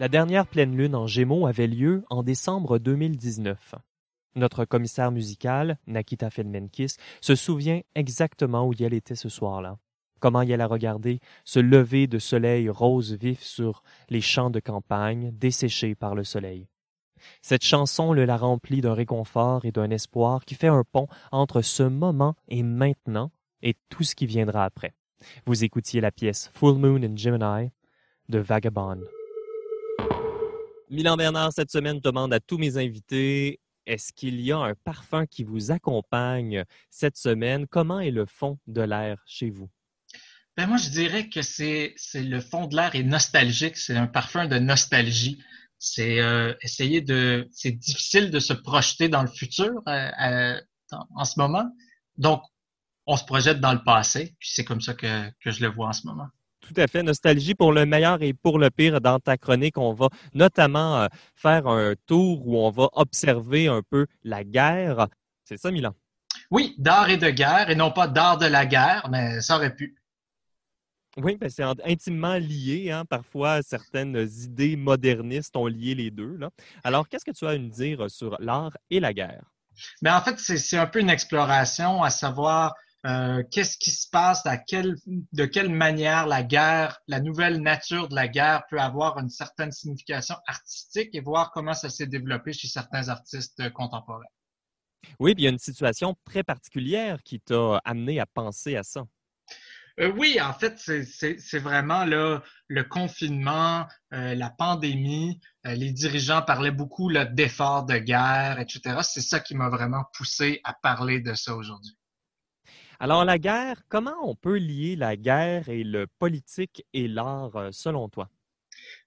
La dernière pleine lune en Gémeaux avait lieu en décembre 2019. Notre commissaire musical, Nakita Felmenkis, se souvient exactement où elle était ce soir-là. Comment elle a regardé ce lever de soleil rose vif sur les champs de campagne desséchés par le soleil. Cette chanson le la remplit d'un réconfort et d'un espoir qui fait un pont entre ce moment et maintenant et tout ce qui viendra après. Vous écoutiez la pièce Full Moon in Gemini de Vagabond. Milan Bernard, cette semaine, demande à tous mes invités est-ce qu'il y a un parfum qui vous accompagne cette semaine? Comment est le fond de l'air chez vous? Ben moi, je dirais que c'est le fond de l'air est nostalgique. C'est un parfum de nostalgie. C'est euh, essayer de. C'est difficile de se projeter dans le futur euh, en ce moment. Donc, on se projette dans le passé. Puis c'est comme ça que je le vois en ce moment. Tout à fait. Nostalgie pour le meilleur et pour le pire dans ta chronique. On va notamment euh, faire un tour où on va observer un peu la guerre. C'est ça, Milan? Oui, d'art et de guerre, et non pas d'art de la guerre, mais ça aurait pu. Oui, ben c'est intimement lié. Hein. Parfois, certaines idées modernistes ont lié les deux. Là. Alors, qu'est-ce que tu as à nous dire sur l'art et la guerre? Mais ben, en fait, c'est un peu une exploration à savoir euh, qu'est-ce qui se passe, à quelle, de quelle manière la guerre, la nouvelle nature de la guerre peut avoir une certaine signification artistique et voir comment ça s'est développé chez certains artistes contemporains? Oui, puis il y a une situation très particulière qui t'a amené à penser à ça. Euh, oui, en fait, c'est vraiment là, le confinement, euh, la pandémie. les dirigeants parlaient beaucoup d'efforts de guerre, etc. C'est ça qui m'a vraiment poussé à parler de ça aujourd'hui. Alors, la guerre, comment on peut lier la guerre et le politique et l'art, euh, selon toi?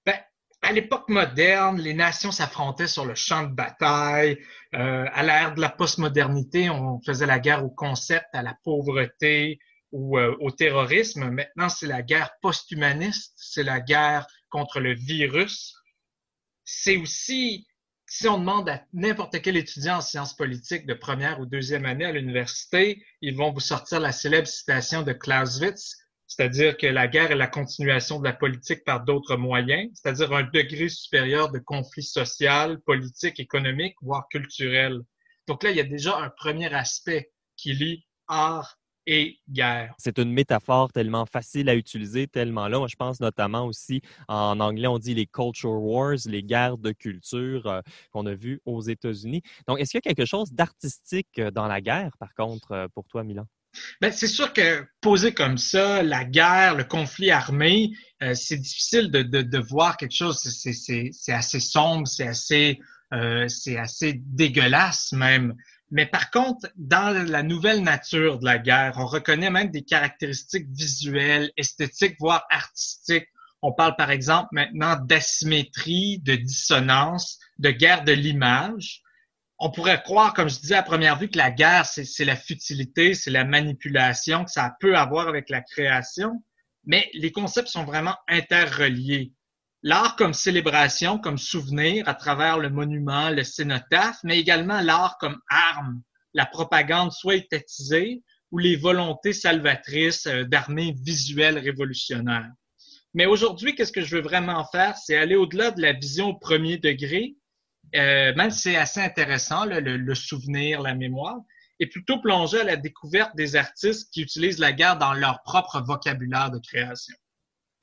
Ben, à l'époque moderne, les nations s'affrontaient sur le champ de bataille. Euh, à l'ère de la postmodernité, on faisait la guerre au concept, à la pauvreté ou euh, au terrorisme. Maintenant, c'est la guerre post-humaniste, c'est la guerre contre le virus. C'est aussi si on demande à n'importe quel étudiant en sciences politiques de première ou deuxième année à l'université, ils vont vous sortir la célèbre citation de Clausewitz, c'est-à-dire que la guerre est la continuation de la politique par d'autres moyens, c'est-à-dire un degré supérieur de conflit social, politique, économique, voire culturel. Donc là, il y a déjà un premier aspect qui lie art et guerre. C'est une métaphore tellement facile à utiliser, tellement là. Moi, je pense notamment aussi, en anglais, on dit les culture wars, les guerres de culture euh, qu'on a vues aux États-Unis. Donc, est-ce qu'il y a quelque chose d'artistique euh, dans la guerre, par contre, euh, pour toi, Milan? Ben, c'est sûr que posé comme ça, la guerre, le conflit armé, c'est difficile de, de, de, voir quelque chose. C'est assez sombre, c'est assez, c'est assez dégueulasse même. Mais par contre, dans la nouvelle nature de la guerre, on reconnaît même des caractéristiques visuelles, esthétiques, voire artistiques. On parle par exemple maintenant d'asymétrie, de dissonance, de guerre de l'image. On pourrait croire, comme je disais à première vue, que la guerre, c'est la futilité, c'est la manipulation, que ça peut avoir avec la création, mais les concepts sont vraiment interreliés l'art comme célébration, comme souvenir à travers le monument, le cénotaphe, mais également l'art comme arme, la propagande soit étatisée ou les volontés salvatrices euh, d'armées visuelles révolutionnaires. Mais aujourd'hui, qu'est-ce que je veux vraiment faire? C'est aller au-delà de la vision au premier degré, euh, même si c'est assez intéressant, le, le, souvenir, la mémoire, et plutôt plonger à la découverte des artistes qui utilisent la guerre dans leur propre vocabulaire de création.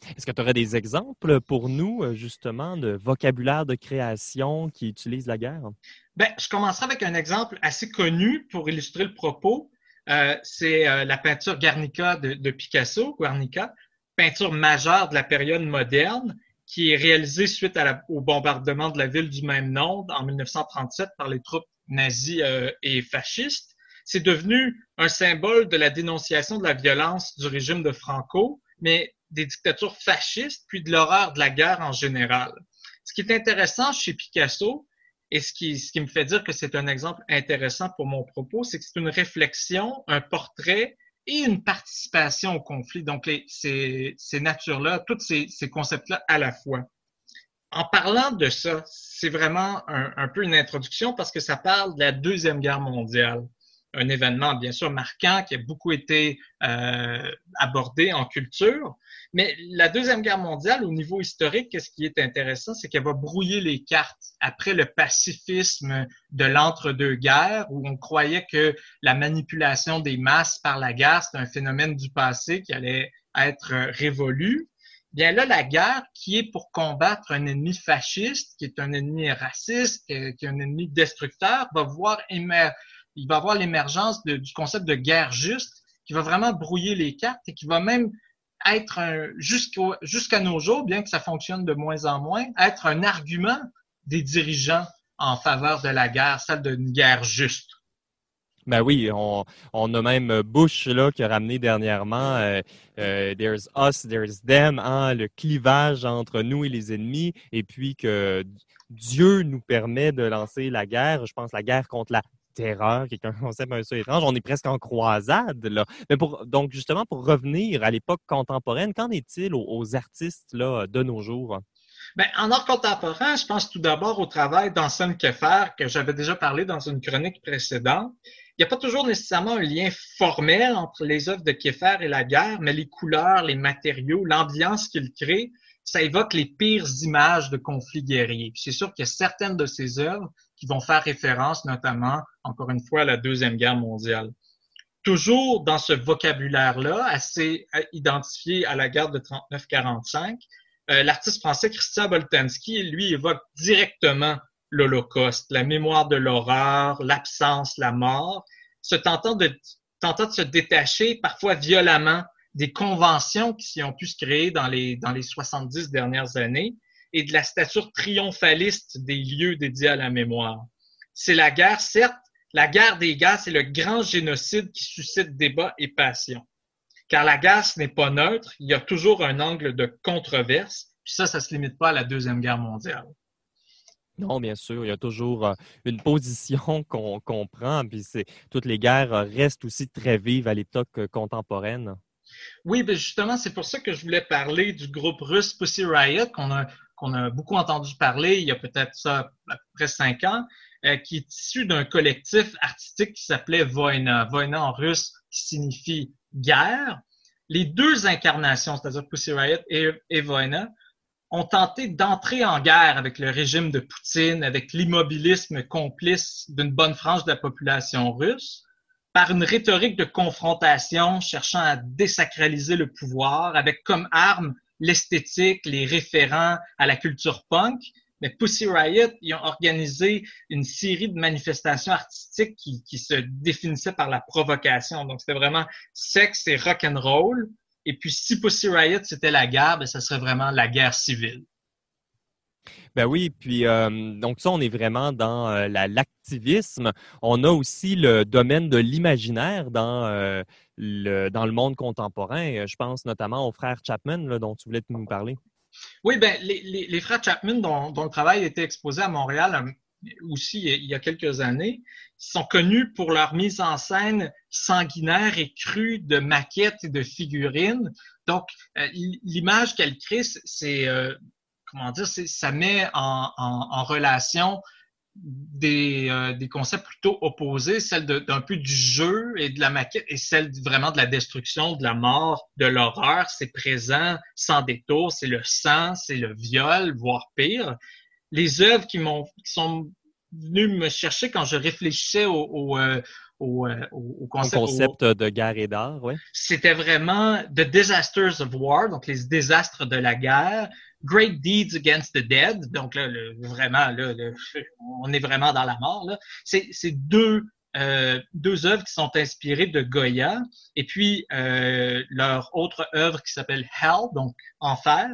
Est-ce que tu aurais des exemples pour nous, euh, justement, de vocabulaire de création qui utilise la guerre? Ben, je commencerai avec un exemple assez connu pour illustrer le propos. Euh, c'est euh, la peinture Guernica de, Picasso, Guernica, peinture majeure de la période moderne, qui est réalisée suite au bombardement de la ville du même nom en 1937 par les troupes nazies et fascistes. C'est devenu un symbole de la dénonciation de la violence du régime de Franco, mais des dictatures fascistes, puis de l'horreur de la guerre en général. Ce qui est intéressant chez Picasso, et ce qui, me fait dire que c'est un exemple intéressant pour mon propos, c'est que c'est une réflexion, un portrait et une participation au conflit. Donc, les, ces, natures-là, tous ces, concepts-là à la fois. En parlant de ça, c'est vraiment un, peu une introduction parce que ça parle de la Deuxième Guerre mondiale. Un événement bien sûr marquant qui a beaucoup été euh, abordé en culture. Mais la Deuxième Guerre mondiale, au niveau historique, ce qui est intéressant, c'est qu'elle va brouiller les cartes après le pacifisme de l'entre-deux-guerres, où on croyait que la manipulation des masses par la guerre, c'est un phénomène du passé qui allait être révolu. Bien là, la guerre, qui est pour combattre un ennemi fasciste, qui est un ennemi raciste, qui est un ennemi destructeur, va voir il va avoir l'émergence du concept de guerre juste, qui va vraiment brouiller les cartes et qui va même être jusqu'à nos jours, bien que ça fonctionne de moins en moins, être un argument des dirigeants en faveur de la guerre, celle d'une guerre juste. Ben oui, on, a même Bush là qui a ramené dernièrement euh, euh, There's us, there's them, hein, le clivage entre nous et les ennemis, et puis que Dieu nous permet de lancer la guerre. Je pense la guerre contre la terreur, qui est un concept un peu étrange. On est presque en croisade là. Mais pour donc justement pour revenir à l'époque contemporaine, qu'en est-il aux, artistes là de nos jours? Ben, en art contemporain, je pense tout d'abord au travail d'Anselme Keffer, que j'avais déjà parlé dans une chronique précédente il n'y a pas toujours nécessairement un lien formel entre les œuvres de Kiefer et la guerre, mais les couleurs, les matériaux, l'ambiance qu'il crée, ça évoque les pires images de conflits guerriers. C'est sûr a certaines de ces œuvres qui vont faire référence notamment, encore une fois, à la Deuxième Guerre mondiale. Toujours dans ce vocabulaire-là, assez identifié à la guerre de 39-45, euh, l'artiste français Christian Boltanski, lui, évoque directement l'Holocauste, la mémoire de l'horreur, l'absence, la mort, se tentant de, tentant de se détacher parfois violemment des conventions qui ont pu se créer dans les, dans les 70 dernières années et de la stature triomphaliste des lieux dédiés à la mémoire. C'est la guerre, certes, la guerre des gars, c'est le grand génocide qui suscite débat et passion. Car la guerre, ce n'est pas neutre, il y a toujours un angle de controverse, puis ça, ça se limite pas à la Deuxième Guerre mondiale. Non, bien sûr, il y a toujours euh, une position (laughs) qu'on comprend, puis c'est toutes les guerres euh, restent aussi très vives à l'époque euh, contemporaine. Oui, ben justement, c'est pour ça que je voulais parler du groupe russe Pussy Riot, qu'on a, qu'on a beaucoup entendu parler il y a peut-être ça à peu près cinq ans, qui est issu d'un collectif artistique qui s'appelait Voina. Voina en russe qui signifie guerre. Les deux incarnations, c'est-à-dire Pussy Riot et, et Voina, ont tenté d'entrer en guerre avec le régime de Poutine, avec l'immobilisme complice d'une bonne frange de la population russe, par une rhétorique de confrontation cherchant à désacraliser le pouvoir, avec comme arme l'esthétique, les référents à la culture punk. Mais Pussy Riot, ils ont organisé une série de manifestations artistiques qui, se définissaient par la provocation. Donc, c'était vraiment sexe et rock and roll. Et puis, si Pussy Riot, c'était la guerre, ben, ça serait vraiment la guerre civile. Ben oui, puis euh, donc ça, on est vraiment dans euh, l'activisme. On a aussi le domaine de l'imaginaire dans, euh, dans le monde contemporain. Je pense notamment aux frères Chapman, dont tu voulais nous parler. Oui, ben les, frères Chapman, dont, le travail été exposé à Montréal aussi il y a quelques années, sont connus pour leur mise en scène sanguinaire et crue de maquettes et de figurines. Donc, euh, l'image qu'elle crée, c'est euh, comment dire, ça met en relation des, euh, des, concepts plutôt opposés, celle d'un peu du jeu et de la maquette et celle vraiment de la destruction, de la mort, de l'horreur. C'est présent sans détour, c'est le sang, c'est le viol, voire pire les œuvres qui m'ont qui sont venues me chercher quand je réfléchissais au, au, euh, au, euh, au concept, de guerre et d'art, oui. C'était vraiment The Disasters of War, donc les désastres de la guerre, Great Deeds Against the Dead, donc là, le, vraiment, là, (laughs) on est vraiment dans la mort. Là. C'est, c'est deux euh, deux œuvres qui sont inspirées de Goya, et puis euh, leur autre œuvre qui s'appelle Hell, donc Enfer,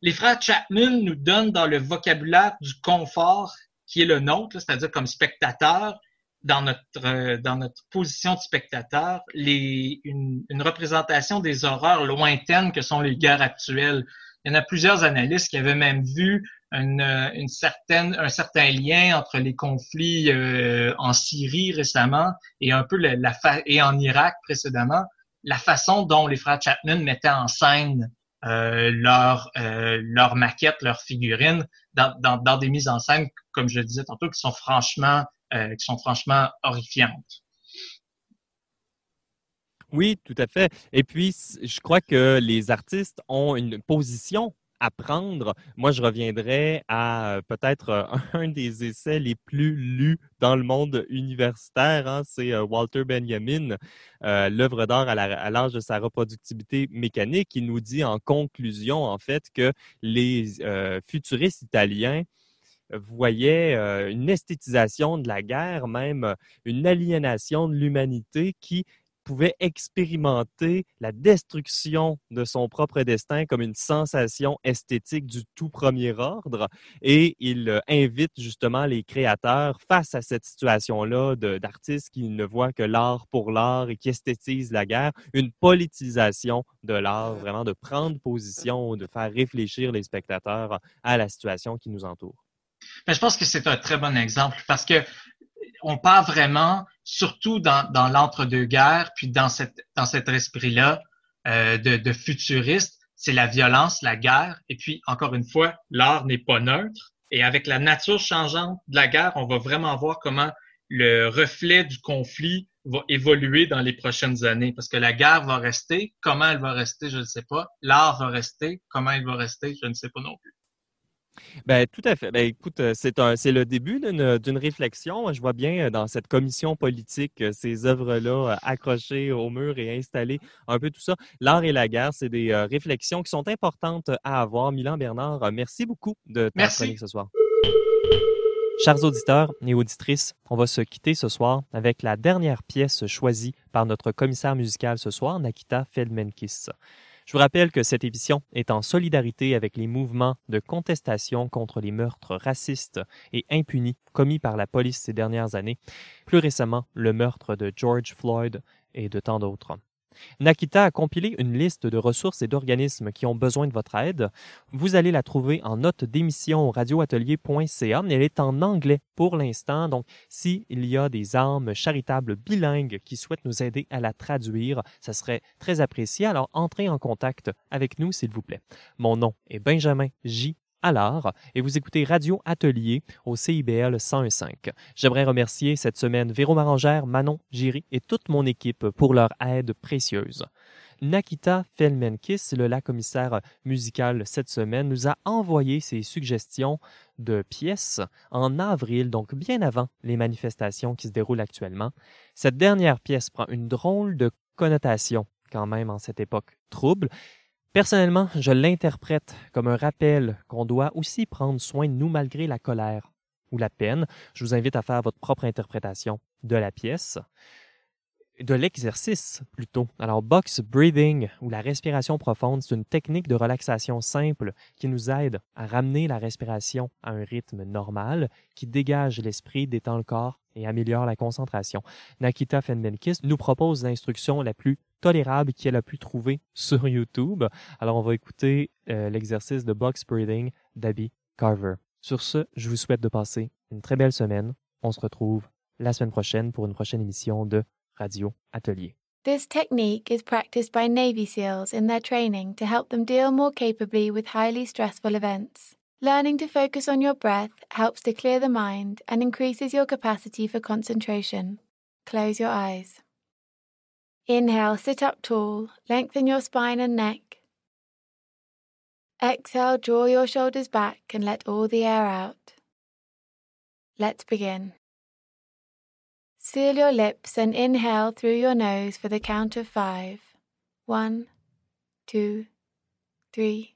les frères Chapman nous donnent dans le vocabulaire du confort qui est le nôtre, c'est-à-dire comme spectateur, dans notre, euh, dans notre position de spectateur, les, une, une, représentation des horreurs lointaines que sont les guerres actuelles. Il y en a plusieurs analystes qui avaient même vu une, une certaine, un certain lien entre les conflits euh, en Syrie récemment et un peu la, la et en Irak précédemment, la façon dont les frères Chapman mettaient en scène euh, leur, euh, leur maquette, leur figurine dans, dans, dans, des mises en scène, comme je le disais tantôt, qui sont franchement, euh, qui sont franchement horrifiantes. Oui, tout à fait. Et puis, je crois que les artistes ont une position à prendre. Moi, je reviendrai à euh, peut-être euh, (laughs) un des essais les plus lus dans le monde universitaire. Hein. C'est Walter Benjamin, l'œuvre d'art à l'âge de sa reproductibilité mécanique, qui nous dit en conclusion, en fait, que les futuristes italiens voyaient une esthétisation de la guerre, même une aliénation de l'humanité qui pouvait expérimenter la destruction de son propre destin comme une sensation esthétique du tout premier ordre. Et il euh, invite justement les créateurs face à cette situation-là d'artistes qui ne voient que l'art pour l'art et qui esthétisent la guerre, une politisation de l'art, vraiment de prendre position, de faire réfléchir les spectateurs à la situation qui nous entoure. Mais je pense que c'est un très bon exemple parce que on parle vraiment, surtout dans, dans l'entre-deux-guerres, puis dans, cette, dans cet esprit-là euh, de, de futuriste, c'est la violence, la guerre, et puis encore une fois, l'art n'est pas neutre. Et avec la nature changeante de la guerre, on va vraiment voir comment le reflet du conflit va évoluer dans les prochaines années. Parce que la guerre va rester. Comment elle va rester, je ne sais pas. L'art va rester. Comment il va rester, je ne sais pas non plus. Ben, tout à fait. Ben, écoute, euh, c'est un, c'est le début d'une, réflexion. Je vois bien euh, dans cette commission politique euh, ces œuvres-là accrochées au mur et installées, un peu tout ça. L'art et la guerre, c'est des réflexions qui sont importantes à avoir. Milan Bernard, merci beaucoup de ta ce soir. Chers auditeurs et auditrices, on va se quitter ce soir avec la dernière pièce choisie par notre commissaire musical ce soir, Nakita Feldmenkis. Je vous rappelle que cette émission est en solidarité avec les mouvements de contestation contre les meurtres racistes et impunis commis par la police ces dernières années, plus récemment le meurtre de George Floyd et de tant d'autres. Nakita a compilé une liste de ressources et d'organismes qui ont besoin de votre aide. Vous allez la trouver en note d'émission au radioatelier.ca. Elle est en anglais pour l'instant, donc s'il y a des âmes charitables bilingues qui souhaitent nous aider à la traduire, ça serait très apprécié. Alors entrez en contact avec nous, s'il vous plaît. Mon nom est Benjamin J à l'art et vous écoutez Radio Atelier au CIBL 101.5. J'aimerais remercier cette semaine Véro Marangère, Manon Giry et toute mon équipe pour leur aide précieuse. Nakita Felmenkis, le la commissaire musical cette semaine, nous a envoyé ses suggestions de pièces en avril, donc bien avant les manifestations qui se déroulent actuellement. Cette dernière pièce prend une drôle de connotation quand même en cette époque trouble Personnellement, je l'interprète comme un rappel qu'on doit aussi prendre soin de nous malgré la colère ou la peine. Je vous invite à faire votre propre interprétation de la pièce, de l'exercice plutôt. Alors, box breathing ou la respiration profonde, c'est une technique de relaxation simple qui nous aide à ramener la respiration à un rythme normal, qui dégage l'esprit, détend le corps et améliore la concentration. Nakita Fenmenkis nous propose l'instruction la plus tolérable qu'elle a pu trouver sur YouTube. Alors, on va écouter euh, l'exercice de box breathing d'Abby Carver. Sur ce, je vous souhaite de passer une très belle semaine. On se retrouve la semaine prochaine pour une prochaine émission de Radio Atelier. This technique is practiced by Navy SEALs in their training to help them deal more capably with highly stressful events. Learning to focus on your breath helps to clear the mind and increases your capacity for concentration. Close your eyes. Inhale, sit up tall, lengthen your spine and neck. Exhale, draw your shoulders back and let all the air out. Let's begin. Seal your lips and inhale through your nose for the count of five. One, two, three,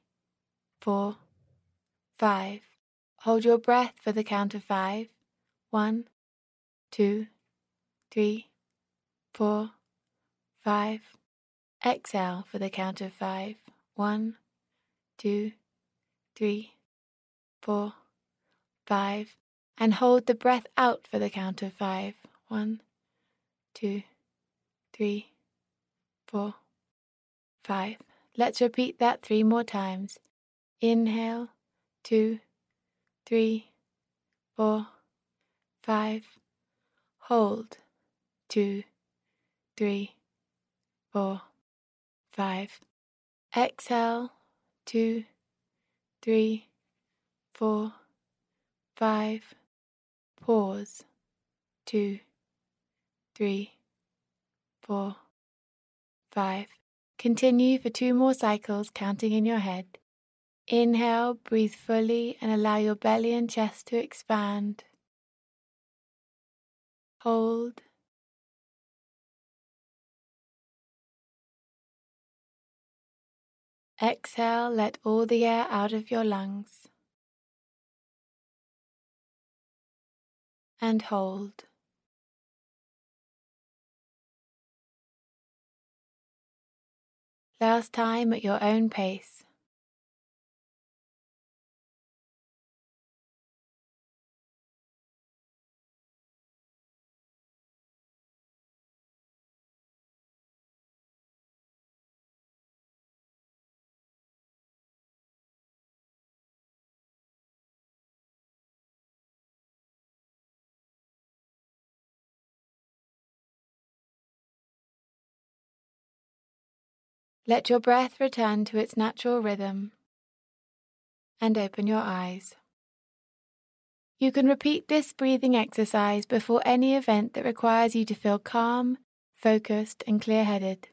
four, five. Hold your breath for the count of five. One, two, three, four, five. Exhale for the count of five. One, two, three, four, five. And hold the breath out for the count of five. One, two, three, four, five. Let's repeat that three more times. Inhale, two, three, four, five. Hold, two, three, four, five. Exhale, two, three, four, five. Pause, two, three, four, five. Continue for two more cycles, counting in your head. Inhale, breathe fully, and allow your belly and chest to expand. Hold. Exhale, let all the air out of your lungs. And hold. Last time at your own pace. Let your breath return to its natural rhythm and open your eyes. You can repeat this breathing exercise before any event that requires you to feel calm, focused, and clear headed.